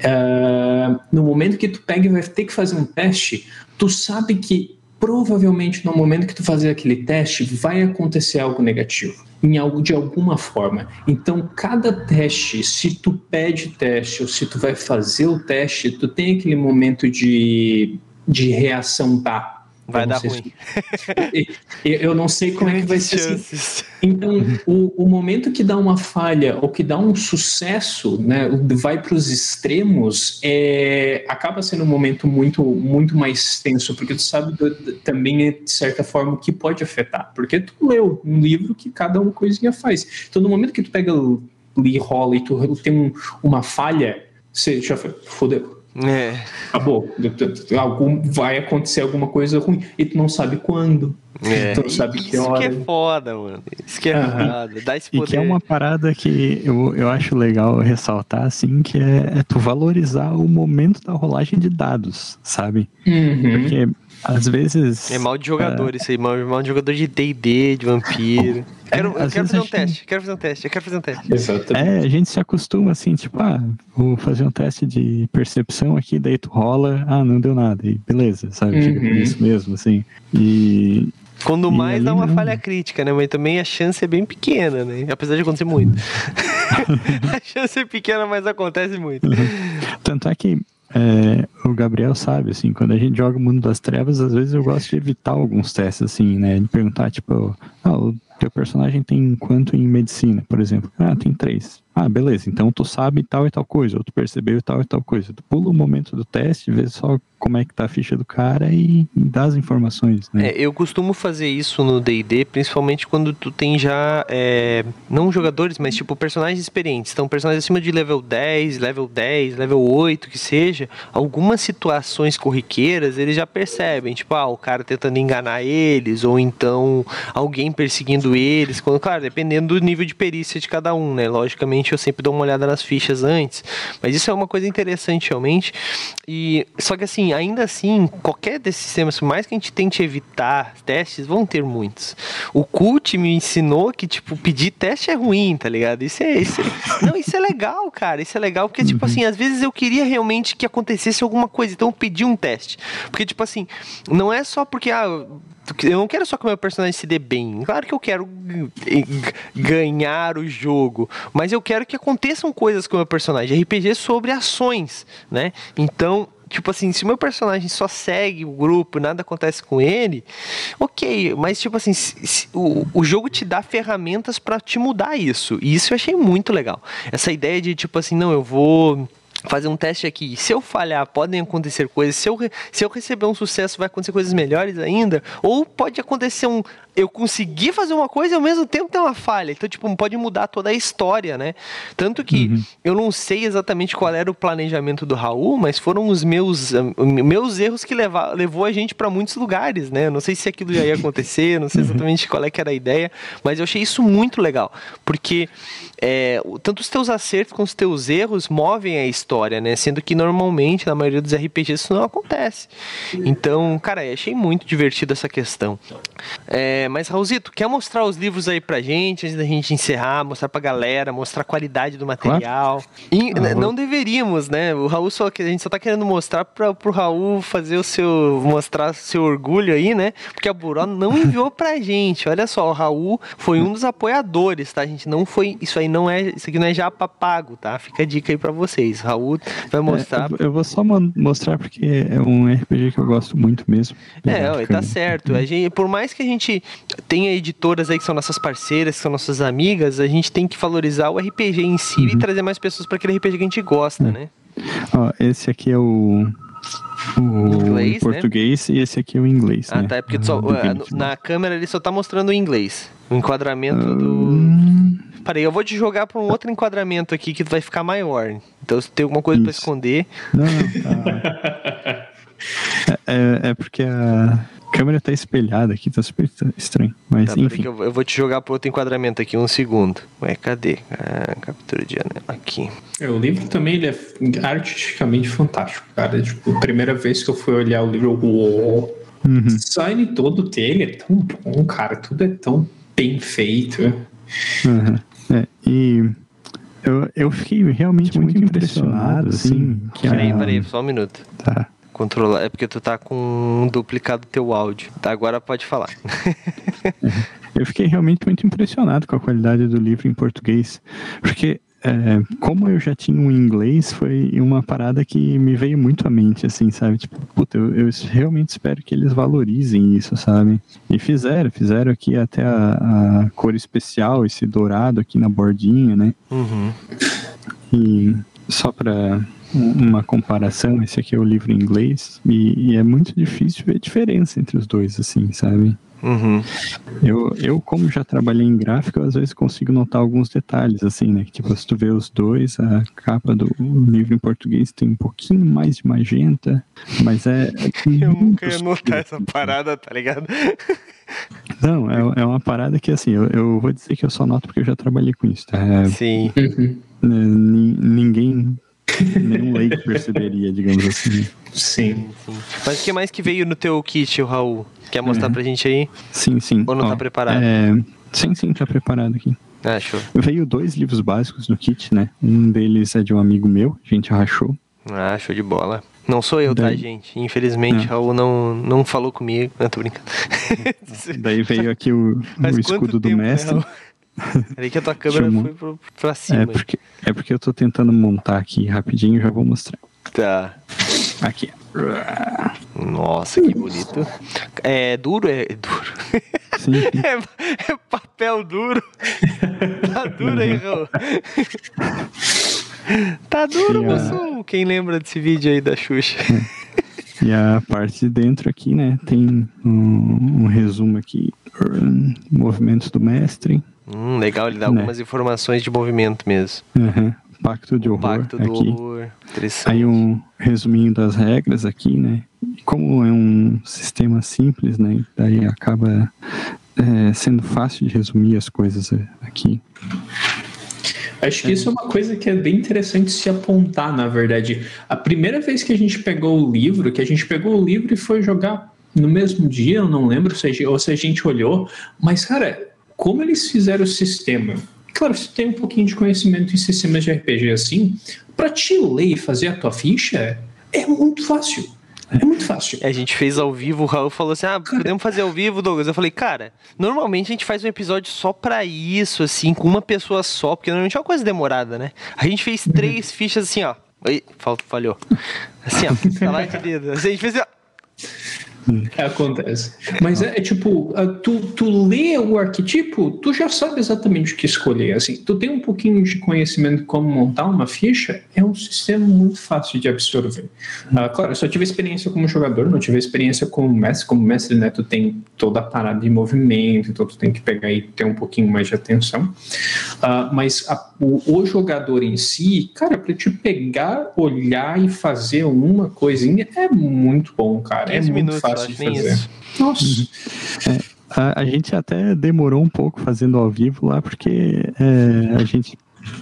uh, no momento que tu pega e vai ter que fazer um teste, tu sabe que provavelmente no momento que tu fazer aquele teste vai acontecer algo negativo em algo de alguma forma. Então, cada teste, se tu pede teste ou se tu vai fazer o teste, tu tem aquele momento de, de reação da Vai dar ruim. eu não sei como é que vai ser. Assim. Então, o, o momento que dá uma falha ou que dá um sucesso, né, vai para os extremos, é, acaba sendo um momento muito, muito mais tenso, porque tu sabe do, também, de certa forma, o que pode afetar. Porque tu leu um livro que cada uma coisinha faz. Então, no momento que tu pega e rola e tu tem um, uma falha, você já fodeu é. Acabou. Algum, vai acontecer alguma coisa ruim. E tu não sabe quando. É. Tu não sabe Isso que hora. Isso que é foda, mano. Isso que é uhum. foda. Dá esse poder. E que é uma parada que eu, eu acho legal ressaltar, assim, que é, é tu valorizar o momento da rolagem de dados, sabe? Uhum. Porque às vezes. É mal de jogador uh... isso aí, mal, mal de jogador de DD, de vampiro. É, quero, eu quero fazer um teste, quero fazer um teste, eu quero fazer um teste. Exatamente. É, a gente se acostuma assim, tipo, ah, vou fazer um teste de percepção aqui, daí tu rola, ah, não deu nada, e beleza, sabe? Uhum. Fica isso mesmo, assim. E. Quando mais dá uma não... falha crítica, né? Mas também a chance é bem pequena, né? Apesar de acontecer muito. a chance é pequena, mas acontece muito. Tanto é que é, o Gabriel sabe, assim, quando a gente joga o Mundo das Trevas, às vezes eu gosto de evitar alguns testes, assim, né? De perguntar, tipo, ah, o teu personagem tem quanto em medicina, por exemplo? Ah, tem três. Ah, beleza, então tu sabe tal e tal coisa, ou tu percebeu tal e tal coisa. Tu pula o momento do teste, vê só como é que tá a ficha do cara e, dá as informações, né? É, eu costumo fazer isso no D&D, principalmente quando tu tem já, é, não jogadores, mas tipo personagens experientes. Então, personagens acima de level 10, level 10, level 8, que seja, algumas situações corriqueiras, eles já percebem, tipo, ah, o cara tentando enganar eles, ou então alguém perseguindo eles, quando, claro, dependendo do nível de perícia de cada um, né? Logicamente, eu sempre dou uma olhada nas fichas antes, mas isso é uma coisa interessante realmente. E só que assim, ainda assim, qualquer desses sistemas, por mais que a gente tente evitar testes, vão ter muitos. O Cult me ensinou que tipo pedir teste é ruim, tá ligado? Isso é, isso é... não, isso é legal, cara. Isso é legal porque tipo assim, às vezes eu queria realmente que acontecesse alguma coisa, então eu pedi um teste. Porque tipo assim, não é só porque ah, eu não quero só que o meu personagem se dê bem. Claro que eu quero ganhar o jogo, mas eu quero que aconteçam coisas com o meu personagem. RPG é sobre ações, né? Então, tipo assim, se o meu personagem só segue o grupo, nada acontece com ele, ok, mas tipo assim, se, o, o jogo te dá ferramentas para te mudar isso. E isso eu achei muito legal. Essa ideia de tipo assim, não, eu vou fazer um teste aqui. Se eu falhar, podem acontecer coisas. Se eu, se eu receber um sucesso, vai acontecer coisas melhores ainda. Ou pode acontecer um, eu consegui fazer uma coisa e ao mesmo tempo ter uma falha. Então, tipo, pode mudar toda a história, né? Tanto que uhum. eu não sei exatamente qual era o planejamento do Raul, mas foram os meus, meus erros que levar, levou a gente para muitos lugares, né? Eu não sei se aquilo já ia acontecer, não sei uhum. exatamente qual é que era a ideia, mas eu achei isso muito legal, porque é, tanto os teus acertos quanto os teus erros movem a história, né? Sendo que normalmente, na maioria dos RPGs, isso não acontece. Então, cara, eu achei muito divertido essa questão. É, é, mas, Raulzito, quer mostrar os livros aí pra gente, antes da gente encerrar, mostrar pra galera, mostrar a qualidade do material? E, ah, não deveríamos, né? O Raul só a gente só tá querendo mostrar pra, pro Raul fazer o seu. mostrar seu orgulho aí, né? Porque a Buró não enviou pra gente. Olha só, o Raul foi um dos apoiadores, tá? A gente não foi. Isso aí não é. Isso aqui não é já pago, tá? Fica a dica aí pra vocês. Raul vai mostrar. É, eu vou só mostrar porque é um RPG que eu gosto muito mesmo. É, tá certo. A gente, por mais que a gente tem editoras aí que são nossas parceiras, que são nossas amigas, a gente tem que valorizar o RPG em si uhum. e trazer mais pessoas para aquele RPG que a gente gosta, uhum. né? Ó, esse aqui é o o inglês, né? português né? e esse aqui é o inglês. Ah, né? tá. É porque só, uh, na câmera ele só tá mostrando o inglês. O enquadramento uh... do. Hum. Peraí, eu vou te jogar para um outro enquadramento aqui que vai ficar maior. Então se tem alguma coisa para esconder. Não, não, tá. é, é, é porque a câmera tá espelhada aqui, tá super estranho. Mas tá, enfim. Eu, eu, vou te jogar pro outro enquadramento aqui, um segundo. Ué, cadê? Ah, captura de janela aqui. É, o livro também ele é artisticamente fantástico, cara. Tipo, a primeira vez que eu fui olhar o livro, uou, uhum. o design todo dele é tão bom, cara. Tudo é tão bem feito. Uhum. É, e eu, eu fiquei realmente muito, muito impressionado, assim. assim que peraí, a... peraí, só um minuto. Tá. Controlar. É porque tu tá com um duplicado do teu áudio. Tá, agora pode falar. Eu fiquei realmente muito impressionado com a qualidade do livro em português. Porque é, como eu já tinha um inglês, foi uma parada que me veio muito à mente, assim, sabe? Tipo, puta, eu, eu realmente espero que eles valorizem isso, sabe? E fizeram, fizeram aqui até a, a cor especial, esse dourado aqui na bordinha, né? Uhum. E só pra uma comparação, esse aqui é o livro em inglês, e, e, é muito difícil ver a diferença entre os dois, assim, sabe? Uhum. Eu, eu, como já trabalhei em gráfico, às vezes consigo notar alguns detalhes, assim, né? Tipo, se tu vê os dois, a capa do livro em português tem um pouquinho mais de magenta, mas é. é eu nunca ia notar essa parada, tá ligado? Não, é, é uma parada que, assim, eu, eu vou dizer que eu só noto porque eu já trabalhei com isso, tá? É, Sim. Uhum. Ninguém Nenhum leigo perceberia, digamos assim. Sim. Mas o que mais que veio no teu kit, o Raul? Quer mostrar é. pra gente aí? Sim, sim. Ou não tá Ó, tá preparado? É... Sim, sim, tá preparado aqui. Ah, show. Veio dois livros básicos no kit, né? Um deles é de um amigo meu, a gente arrachou. Ah, show de bola. Não sou eu, tá, Daí... tá, gente? Infelizmente, é. Raul não, não falou comigo. Não, tô brincando. Daí veio aqui o, o escudo do né, mestre. Né, Que a tua câmera foi pro, pra cima. É porque, é porque eu tô tentando montar aqui rapidinho, já vou mostrar. Tá. Aqui. Nossa, que bonito. É duro? É duro. Sim, sim. É, é papel duro. Tá duro aí, Raul. Tá duro, E a- moço. Quem lembra desse vídeo aí da Xuxa? E a parte de dentro aqui, né? Tem um, um resumo aqui. Movimentos do mestre. Hum, legal, ele dá Né. algumas informações de movimento mesmo. aham, Pacto de O horror. Pacto do aqui. horror. Interessante. Aí um resuminho das regras aqui, né? Como é um sistema simples, né? Daí acaba é, sendo fácil de resumir as coisas é, aqui. Acho que isso é uma coisa que é bem interessante se apontar, na verdade. A primeira vez que a gente pegou o livro, que a gente pegou o livro e foi jogar no mesmo dia, eu não lembro se a gente, ou se a gente olhou, mas, cara, como eles fizeram o sistema? Claro, você tem um pouquinho de conhecimento em sistemas de RPG assim, pra te ler e fazer a tua ficha é muito fácil. É muito fácil. A gente fez ao vivo, o Raul falou assim: Ah, podemos fazer ao vivo, Douglas? Eu falei, cara, normalmente a gente faz um episódio só pra isso, assim, com uma pessoa só, porque normalmente é uma coisa demorada, né? A gente fez três fichas assim, ó. Oi, fal- falhou. Assim, ó, falar de dedo. A gente fez assim, ó. Acontece. Mas é, é tipo, ah, tu, tu lê o arquetipo, tu já sabe exatamente o que escolher. Assim, tu tem um pouquinho de conhecimento de como montar uma ficha, é um sistema muito fácil de absorver. Ah, claro, eu só tive experiência como jogador, não tive experiência como mestre. Como mestre, né, tu tem toda a parada de movimento, então tu tem que pegar e ter um pouquinho mais de atenção. Ah, mas a- o, o jogador em si, cara, pra te pegar, olhar e fazer uma coisinha é muito bom, cara. É 15 muito minutos, fácil acho, de fazer. isso. Nossa. A, a gente até demorou um pouco fazendo ao vivo lá, porque é, a gente,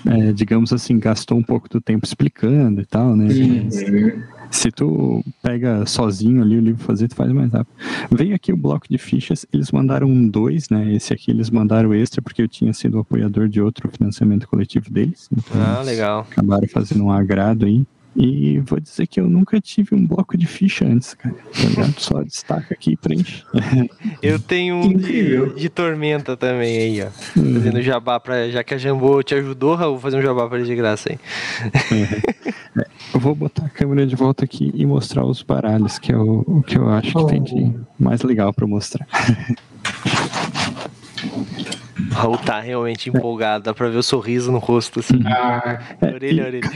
é, digamos assim, gastou um pouco do tempo explicando e tal, né? Uhum. Se tu pega sozinho ali o livro fazer, tu faz mais rápido. Veio aqui o bloco de fichas, eles mandaram um dois, né? Esse aqui eles mandaram extra porque eu tinha sido apoiador de outro financiamento coletivo deles. Então Ah, legal. Acabaram fazendo um agrado aí. E vou dizer que eu nunca tive um bloco de ficha antes, cara. Tá? Só destaca aqui e preenche. Eu tenho um de, de tormenta também aí, ó. Fazendo jabá pra. Já que a Jambô te ajudou, Raul, vou fazer um jabá pra ele de graça aí. Eu vou botar a câmera de volta aqui e mostrar os baralhos, que é o, o que eu acho que tem de mais legal pra mostrar. Raul tá realmente empolgado, dá pra ver o sorriso no rosto, assim. Ah, Orelha, orelha.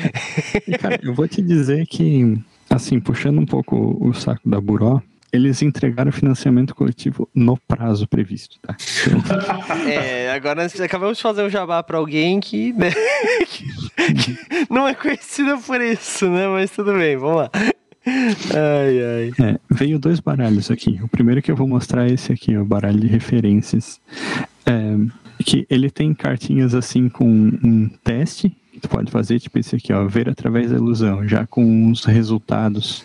E, cara, eu vou te dizer que, assim, puxando um pouco o saco da Buró, eles entregaram o financiamento coletivo no prazo previsto, tá? É, agora acabamos de fazer um jabá pra alguém que, né, que- não é conhecida por isso, né? Mas tudo bem, vamos lá. Ai, ai. É, veio dois baralhos aqui. O primeiro que eu vou mostrar é esse aqui, o baralho de referências. É, que ele tem cartinhas assim com um teste que tu pode fazer, tipo esse aqui, ó, ver através da ilusão, já com os resultados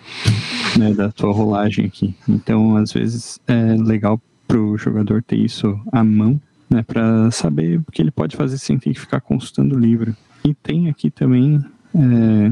né, da tua rolagem aqui. Então, às vezes é legal pro jogador ter isso à mão, né, para saber o que ele pode fazer sem ter que ficar consultando o livro. E tem aqui também é,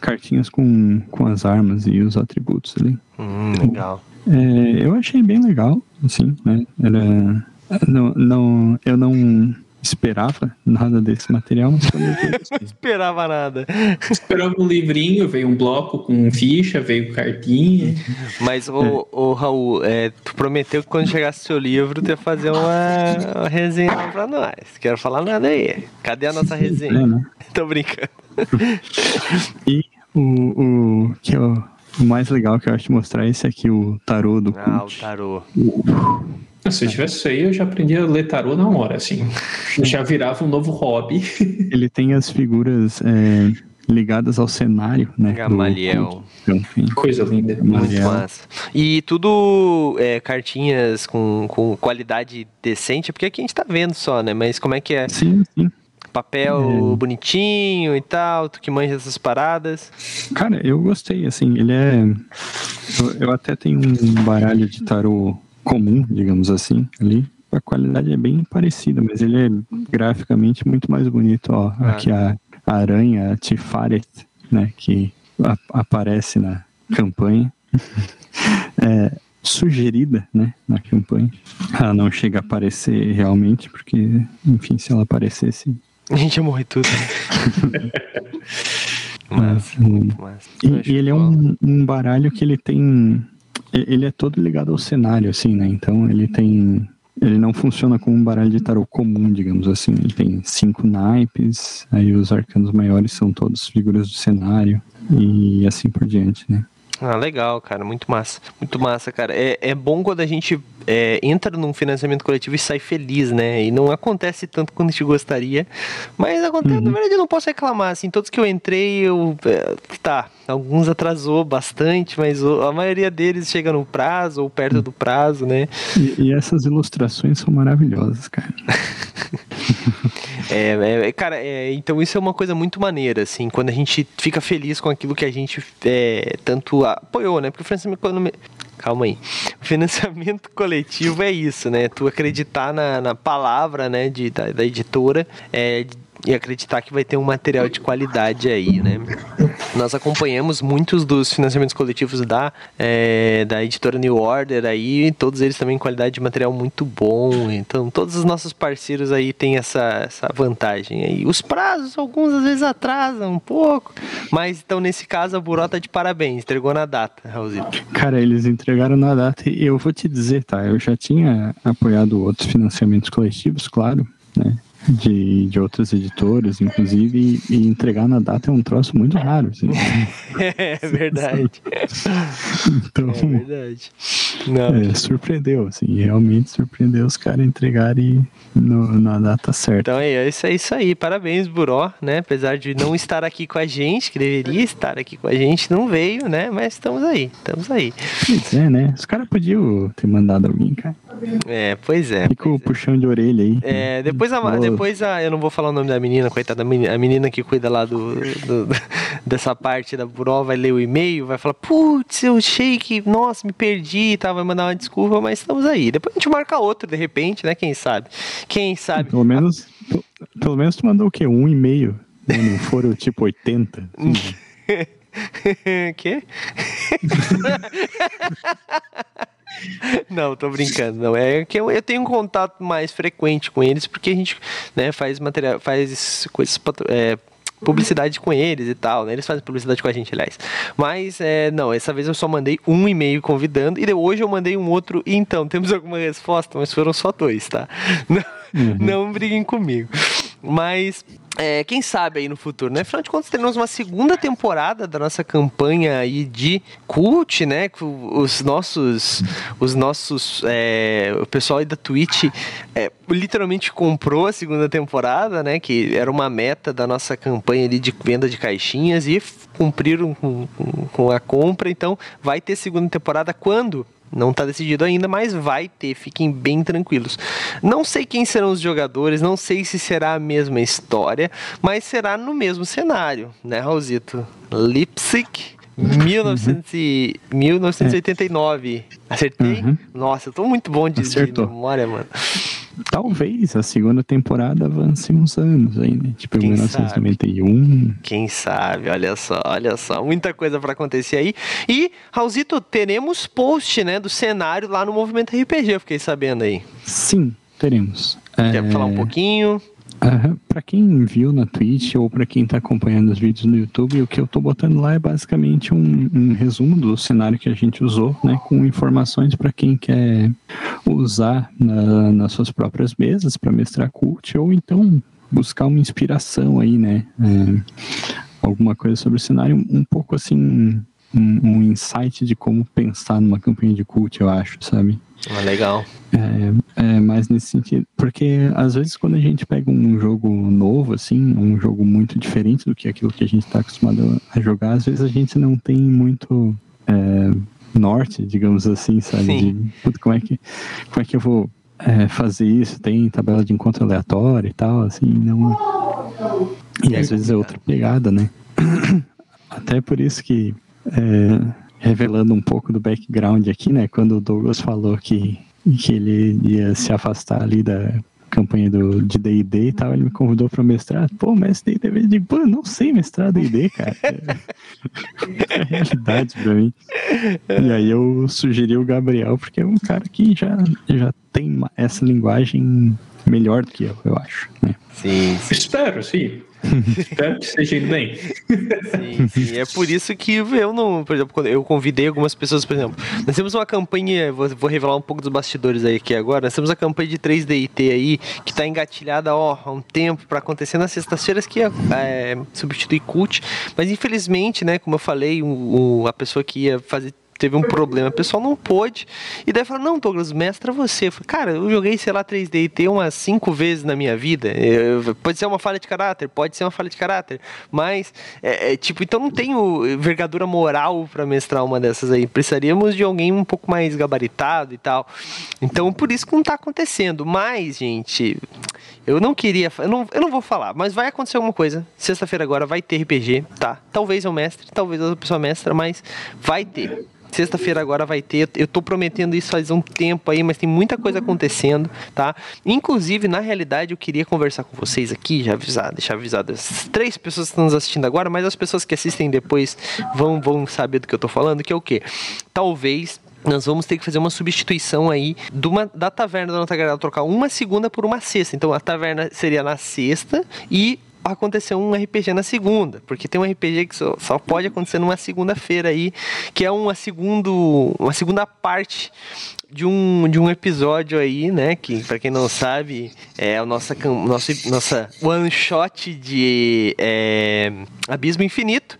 cartinhas com, com as armas e os atributos ali. Hum, legal. É, eu achei bem legal, assim, né? Era, não, não, eu não esperava nada desse material, mas. Não esperava nada. esperava um livrinho, veio um bloco com ficha, veio cartinha. Mas, ô, ô Raul, é, tu prometeu que quando chegasse o seu livro, tu ia fazer uma, uma resenha lá pra nós. Quero falar nada aí. Cadê a nossa É, resenha? né? Tô brincando. E o, o que eu, o mais legal que eu acho de mostrar é esse aqui, o tarô do Ah, o tarô. Se eu tivesse isso aí, eu já aprendi a ler tarô na hora, assim. Já virava um novo hobby. Ele tem as figuras é, ligadas ao cenário, né? do Gamaliel. Enfim, Coisa linda. Muito Gamaliel. massa. E tudo é, cartinhas com, com qualidade decente, porque aqui a gente tá vendo só, né? Mas como é que é? Sim, sim. Papel bonitinho e tal, tu que manja essas paradas. Cara, eu gostei, assim, ele é. Eu, eu até tenho um baralho de tarô comum, digamos assim, ali. A qualidade é bem parecida, mas ele é graficamente muito mais bonito, ó. Ah. Aqui a, a aranha, a Tifaret, né, que a- aparece na campanha. é, sugerida, né, na campanha. Ela não chega a aparecer realmente, porque, enfim, se ela aparecesse, A gente ia morrer tudo. Massa, muito massa. Eu E, e ele é um, um baralho que ele tem. Ele é todo ligado ao cenário, assim, né? Então ele tem. Ele não funciona como um baralho de tarô comum, digamos assim. Ele tem cinco naipes, aí os arcanos maiores são todos figuras do cenário e assim por diante, né? Ah, legal, cara, muito massa. Muito massa, cara. É, é bom quando a gente é, entra num financiamento coletivo e sai feliz, né? E não acontece tanto quanto a gente gostaria. Mas acontece, na verdade, eu não posso reclamar. Assim, todos que eu entrei, eu. é, tá, alguns atrasou bastante, mas a maioria deles chega no prazo ou perto do prazo, né? E, e essas ilustrações são maravilhosas, cara. É, é, é, cara, é, então isso é uma coisa muito maneira, assim, quando a gente fica feliz com aquilo que a gente é, tanto apoiou, né? Porque o financiamento Calma aí. O financiamento coletivo é isso, né? Tu acreditar na, na palavra, né, de, da, da editora é, e acreditar que vai ter um material de qualidade aí, né? Nós acompanhamos muitos dos financiamentos coletivos da, é, da editora New Order aí, todos eles também qualidade de material muito bom. Então, todos os nossos parceiros aí têm essa, essa vantagem aí. Os prazos, alguns às vezes atrasam um pouco, mas então nesse caso a Buró tá de parabéns, entregou na data, Raulzito. Cara, eles entregaram na data e eu vou te dizer, tá? Eu já tinha apoiado outros financiamentos coletivos, claro, né? De, de outras editoras, inclusive, e, e entregar na data é um troço muito raro, assim. É verdade. Então, É verdade. Não, é, surpreendeu, assim, realmente surpreendeu os caras entregarem no, na data certa. Então é isso, é isso aí. Parabéns, Buró, né? Apesar de não estar aqui com a gente, que deveria estar aqui com a gente, não veio, né? Mas estamos aí, estamos aí. Pois é, né? Os caras podiam ter mandado alguém, cara. É, pois é. Fica o puxão de orelha aí. É, depois a, depois a, eu não vou falar o nome da menina, coitada, a menina, a menina que cuida lá do, do- dessa parte da Buró vai ler o e-mail, vai falar, putz, eu achei que, nossa, me perdi e tal, vai mandar uma desculpa, mas estamos aí. Depois a gente marca outro, de repente, né, quem sabe? Quem sabe? Pelo menos, pe- pelo menos tu mandou o quê? Um e-mail? Não foram tipo 80? assim. Quê? Não, tô brincando, não. É que eu, eu tenho um contato mais frequente com eles, porque a gente né, faz material, faz coisas, é, publicidade com eles e tal, né? Eles fazem publicidade com a gente, aliás. Mas, é, não, essa vez eu só mandei um e-mail convidando, e hoje eu mandei um outro, e então, temos alguma resposta, mas foram só dois, tá? Não, não briguem comigo. Mas, é, quem sabe aí no futuro, né? Afinal de contas, teremos uma segunda temporada da nossa campanha aí de cult, né? Os nossos, os nossos, é, o pessoal aí da Twitch é, literalmente comprou a segunda temporada, né? Que era uma meta da nossa campanha ali de venda de caixinhas e cumpriram com- com a compra. Então, vai ter segunda temporada quando? Não está decidido ainda, mas vai ter, fiquem bem tranquilos. Não sei quem serão os jogadores, não sei se será a mesma história, mas será no mesmo cenário, né, Raulzito? Leipzig, 1900 e- 1989. Acertei? Uhum. Nossa, eu tô muito bom de, de memória, mano. Talvez a segunda temporada avance uns anos aí, né? Tipo, Quem 1991. Quem sabe, olha só, olha só, muita coisa para acontecer aí. E, Raulzito, teremos post, né, do cenário lá no Movimento RPG, eu fiquei sabendo aí. Sim, teremos. Quer É, falar um pouquinho? Aham, Pra quem viu na Twitch ou pra quem tá acompanhando os vídeos no YouTube, o que eu tô botando lá é basicamente um, um resumo do cenário que a gente usou, né? Com informações pra quem quer usar na- nas suas próprias mesas pra mestrar cult ou então buscar uma inspiração aí, né? É, alguma coisa sobre o cenário, um pouco assim, um, um insight de como pensar numa campanha de cult, eu acho, sabe? Ah, legal. É, é mais nesse sentido. Porque às vezes quando a gente pega um jogo novo, assim, um jogo muito diferente do que aquilo que a gente está acostumado a jogar, às vezes a gente não tem muito é, norte, digamos assim, sabe? Sim. De, "Puta, como, é que, como é que eu vou é, fazer isso? Tem tabela de encontro aleatório e tal, assim, não. E às vezes é outra pegada, né? Até por isso que, é, revelando um pouco do background aqui, né? Quando o Douglas falou que, que ele ia se afastar ali da campanha do, de D&D e tal, ele me convidou para mestrar. Pô, mestre D&D, eu digo, pô, eu não sei mestrar D&D, cara. É, é realidade pra mim. E aí eu sugeri o Gabriel, porque é um cara que já, já tem essa linguagem melhor do que eu, eu acho. Né? Sim, sim. Espero, sim. Espero que esteja indo bem. Sim, sim. É por isso que eu não, por exemplo, eu convidei algumas pessoas, por exemplo, nós temos uma campanha, vou, vou revelar um pouco dos bastidores aí aqui agora, nós temos a campanha de 3DIT aí, que está engatilhada ó, há um tempo para acontecer nas sextas-feiras, que é, é substituir cult, mas infelizmente, né, como eu falei, o, o, a pessoa que ia fazer teve um problema, o pessoal não pôde. E daí fala, não, Douglas, mestra você. Eu falei, cara, eu joguei, sei lá, 3D e T umas cinco vezes na minha vida. Eu, pode ser uma falha de caráter, pode ser uma falha de caráter. Mas, é, é tipo, então não tenho envergadura moral para mestrar uma dessas aí. Precisaríamos de alguém um pouco mais gabaritado e tal. Então, por isso que não tá acontecendo. Mas, gente, eu não queria. Eu não, eu não vou falar, mas vai acontecer alguma coisa. Sexta-feira agora vai ter RPG, tá? Talvez eu mestre, talvez outra pessoa mestra, mas vai ter. Sexta-feira agora vai ter. Eu tô prometendo isso faz um tempo aí, mas tem muita coisa acontecendo, tá? Inclusive, na realidade, eu queria conversar com vocês aqui, já avisar, deixar avisado as três pessoas que estão nos assistindo agora, mas as pessoas que assistem depois vão, vão saber do que eu tô falando, que é o quê? Talvez nós vamos ter que fazer uma substituição aí uma, da taverna da Nota trocar uma segunda por uma sexta. Então a taverna seria na sexta e acontecer um RPG na segunda, porque tem um RPG que só, só pode acontecer numa segunda-feira aí, que é uma, segundo, uma segunda parte de um, de um episódio aí, né? Que, para quem não sabe, é o nossa, nossa, nossa one shot de é, Abismo Infinito,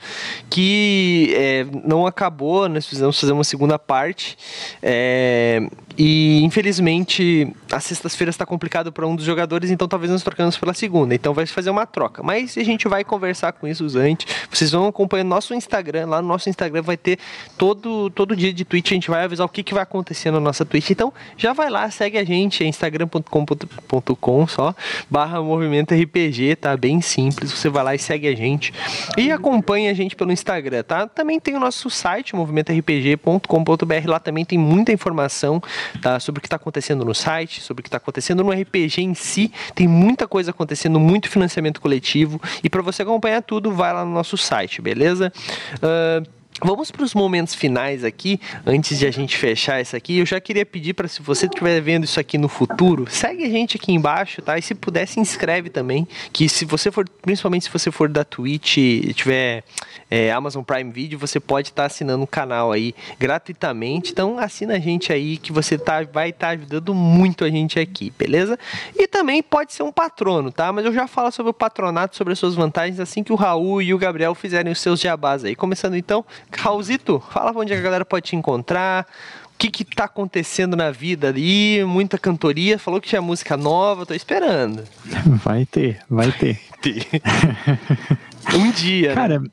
que é, não acabou, nós fizemos fazer uma segunda parte. É, e infelizmente, as sextas-feiras está complicado para um dos jogadores, então talvez nós trocamos pela segunda. Então vai fazer uma troca. Mas a gente vai conversar com isso antes. Vocês vão acompanhar nosso Instagram. Lá no nosso Instagram vai ter todo, todo dia de tweet. A gente vai avisar o que, que vai acontecer na nossa Twitch. Então já vai lá, segue a gente. É instagram.com.com só. Barra Movimento RPG, tá? Bem simples. Você vai lá e segue a gente. E acompanha a gente pelo Instagram, tá? Também tem o nosso site, movimentorpg.com.br. Lá também tem muita informação tá? sobre o que está acontecendo no site, sobre o que está acontecendo no RPG em si. Tem muita coisa acontecendo, muito financiamento coletivo. E para você acompanhar tudo, vai lá no nosso site, beleza? Uh, Vamos para os momentos finais aqui, antes de a gente fechar isso aqui. Eu já queria pedir para se você estiver vendo isso aqui no futuro, segue a gente aqui embaixo, tá? E se puder, se inscreve também. Que se você for, principalmente se você for da Twitch e tiver é, Amazon Prime Video, você pode estar tá assinando o canal aí gratuitamente. Então assina a gente aí que você tá, vai estar tá ajudando muito a gente aqui, beleza? E também pode ser um patrono, tá? Mas eu já falo sobre o patronato, sobre as suas vantagens, assim que o Raul e o Gabriel fizerem os seus jabás aí. Começando então Raulzito, fala onde a galera pode te encontrar, o que que tá acontecendo na vida ali, muita cantoria, falou que tinha música nova, tô esperando. Vai ter, vai ter. um dia, né? Cara, né?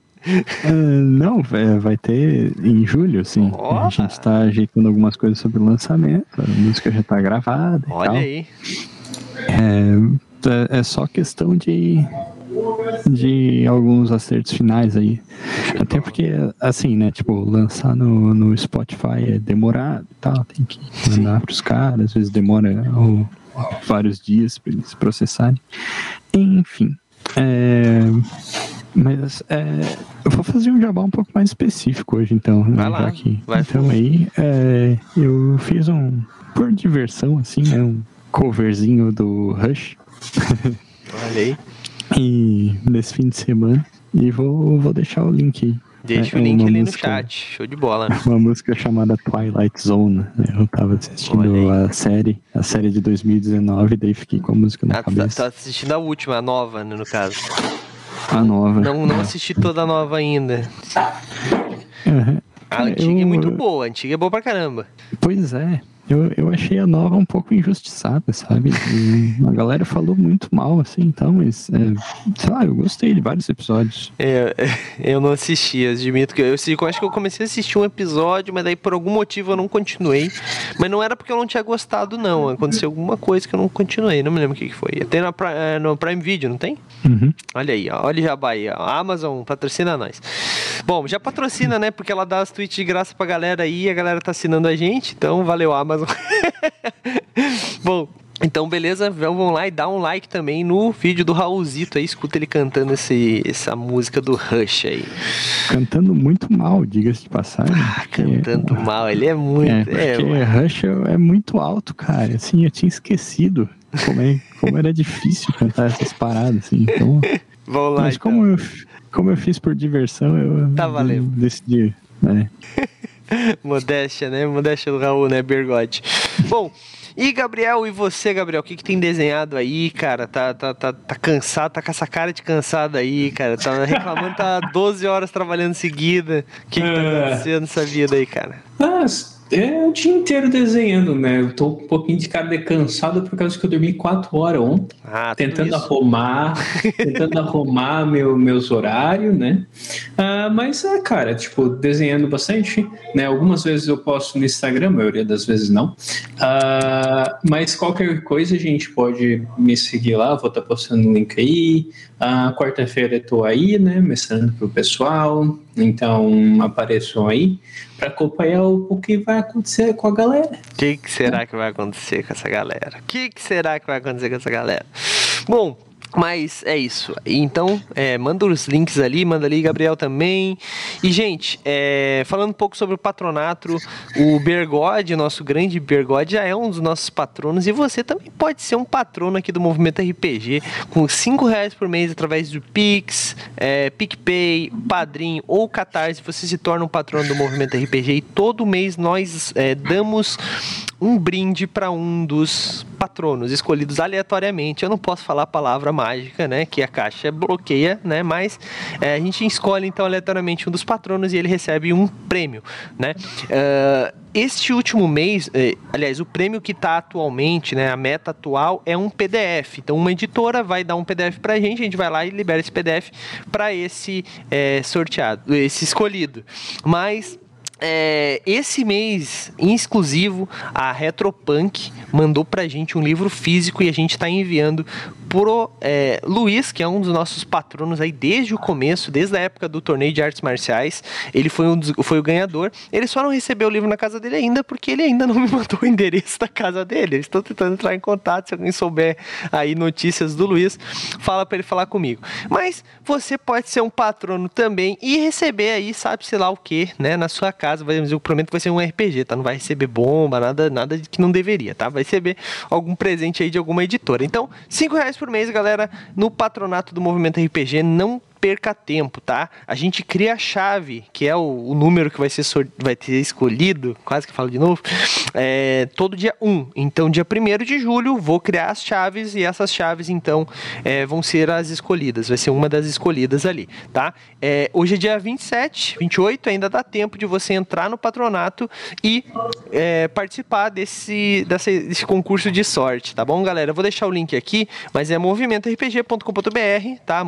Uh, não, vai ter em julho, sim. Opa. A gente está ajeitando algumas coisas sobre o lançamento, a música já está gravada. Olha aí. É, é só questão de de alguns acertos finais aí. Até porque, assim, né? Tipo, lançar no, no Spotify é demorado e tal, tem que mandar para os caras, às vezes demora ó, vários dias para eles processarem. Enfim. É, mas é, eu vou fazer um jabá um pouco mais específico hoje, então. Né, vai lá, aqui. Vai então aí, é, eu fiz um, por diversão, assim, né? Um coverzinho do Rush. Olha aí. E nesse fim de semana. E vou, vou deixar o link aí. Deixa é, o link ali música, no chat. Show de bola. Uma música chamada Twilight Zone. Né? Eu tava assistindo a série, a série de 2019, daí fiquei com a música na ah, cabeça. Tá, tá assistindo a última, a nova, né, no caso. A nova. Não, não assisti toda a nova ainda. Uhum. A antiga é eu... é muito boa, a antiga é boa pra caramba. Pois é. Eu, eu achei a nova um pouco injustiçada, sabe? E a galera falou muito mal, assim, então, mas, é, sei lá, eu gostei de vários episódios. É, eu não assisti, admito que eu, eu acho que eu comecei a assistir um episódio, mas daí por algum motivo eu não continuei. Mas não era porque eu não tinha gostado, não. Aconteceu alguma coisa que eu não continuei, não me lembro o que, que foi. Tem no, é, no Prime Video, não tem? Uhum. Olha aí, ó, olha já aí, ó. A Amazon patrocina nós. Bom, já patrocina, né? Porque ela dá as tweets de graça pra galera aí, a galera tá assinando a gente, então valeu, Amazon. Amazon. Bom, então, beleza, vamos lá e dá um like também no vídeo do Raulzito aí, escuta ele cantando esse, essa música do Rush aí. Cantando muito mal, diga-se de passagem. Ah, cantando mal, ele é muito. É, porque é, Rush é muito alto, cara. Assim, eu tinha esquecido como é, como era difícil cantar essas paradas, assim. Então, Vamos lá, mas então. como, eu, como eu fiz por diversão, eu Tá valendo. decidi. Né? Modéstia, né? Modéstia do Raul, né? Bergode. Bom, e Gabriel, e você, Gabriel? O que, que tem desenhado aí, cara? Tá, tá, tá, tá cansado, tá com essa cara de cansado aí, cara. Tá reclamando, tá 12 horas trabalhando seguida. O que, que tá É. acontecendo nessa vida aí, cara? Ah, é o dia inteiro desenhando, né? Eu tô um pouquinho de cara de cansado por causa que eu dormi quatro horas ontem, Ah, tentando isso. arrumar, tentando arrumar meu, meus horários, né? Ah, mas, ah, cara, tipo, desenhando bastante, né? Algumas vezes eu posto no Instagram, a maioria das vezes não. Ah, mas qualquer coisa a gente pode me seguir lá, vou estar postando o link aí. Ah, Quarta-feira tô aí, né? Mestrando pro pessoal, então apareçam aí para acompanhar o, o que vai acontecer com a galera. O que, que será que vai acontecer com essa galera? O que, que será que vai acontecer com essa galera? Bom, mas é isso. Então, é, manda os links ali, manda ali, Gabriel também. E, gente, é, falando um pouco sobre o patronato, o Bergode, nosso grande Bergode, já é um dos nossos patronos. E você também pode ser um patrono aqui do Movimento RPG, com 5 reais por mês através do Pix, é, PicPay, Padrim ou Catarse. Você se torna um patrono do Movimento RPG e todo mês nós é, damos um brinde para um dos patronos escolhidos aleatoriamente. Eu não posso falar a palavra mágica, né? Que a caixa bloqueia, né? Mas é, a gente escolhe então aleatoriamente um dos patronos e ele recebe um prêmio, né? Ah, este último mês, eh, aliás, o prêmio que está atualmente, né, a meta atual é um PDF. Então, uma editora vai dar um PDF para a gente, a gente vai lá e libera esse PDF para esse eh, sorteado, esse escolhido. Mas é, esse mês, em exclusivo, a Retropunk mandou pra gente um livro físico e a gente tá enviando pro é, Luiz, que é um dos nossos patronos aí desde o começo, desde a época do torneio de artes marciais. Ele foi, um dos- foi o ganhador. Ele só não recebeu o livro na casa dele ainda porque ele ainda não me mandou o endereço da casa dele. Estão tentando entrar em contato. Se alguém souber aí notícias do Luiz, fala pra ele falar comigo. Mas você pode ser um patrono também e receber aí, sabe, sei lá o que, né, na sua casa. Eu prometo que vai ser um RPG, tá? Não vai receber bomba, nada, nada que não deveria, tá? Vai receber algum presente aí de alguma editora. Então, cinco reais por mês, galera, no patronato do Movimento RPG. Não perca tempo, tá? A gente cria a chave, que é o, o número que vai ser, vai ter escolhido, quase que falo de novo, é, todo dia 1. Então, dia 1 de julho, vou criar as chaves e essas chaves, então, é, vão ser as escolhidas. Vai ser uma das escolhidas ali, tá? É, hoje é dia 27, 28, ainda dá tempo de você entrar no patronato e é, participar desse, dessa- desse concurso de sorte, tá bom, galera? Eu vou deixar o link aqui, mas é movimentorpg.com.br, tá?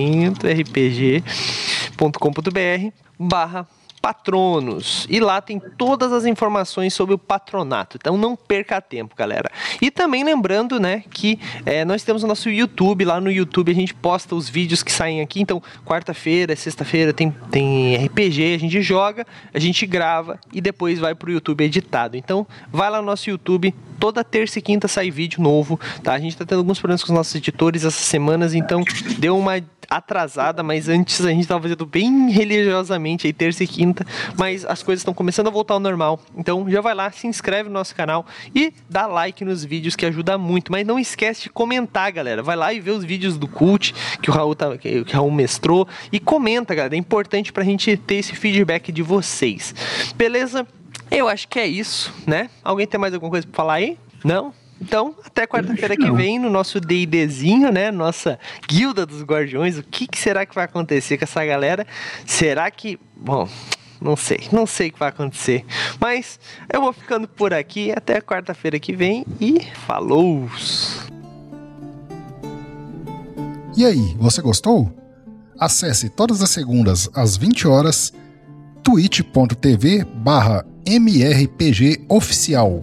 movimentorpg.com.br barra patronos. E lá tem todas as informações sobre o patronato. Então não perca tempo, galera. E também lembrando, né, que é, nós temos o nosso YouTube. Lá no YouTube a gente posta os vídeos que saem aqui. Então, quarta-feira, sexta-feira tem, tem RPG, a gente joga, a gente grava e depois vai pro YouTube editado. Então, vai lá no nosso YouTube. Toda terça e quinta sai vídeo novo, tá? A gente tá tendo alguns problemas com os nossos editores essas semanas, então deu uma atrasada, mas antes a gente tava fazendo bem religiosamente aí terça e quinta, mas as coisas estão começando a voltar ao normal. Então já vai lá, se inscreve no nosso canal e dá like nos vídeos que ajuda muito, mas não esquece de comentar, galera. Vai lá e vê os vídeos do cult que o Raul tá, que, o Raul mestrou e comenta, galera. É importante pra gente ter esse feedback de vocês. Beleza? Eu acho que é isso, né? Alguém tem mais alguma coisa pra falar aí? Não? Então, até quarta-feira que vem, no nosso D&Dzinho, né? Nossa Guilda dos Guardiões. O que, que será que vai acontecer com essa galera? Será que... Bom... Não sei, não sei o que vai acontecer. Mas eu vou ficando por aqui até quarta-feira que vem e falou! E aí, você gostou? Acesse todas as segundas às 20 horas twitch.tv barra mrpgoficial.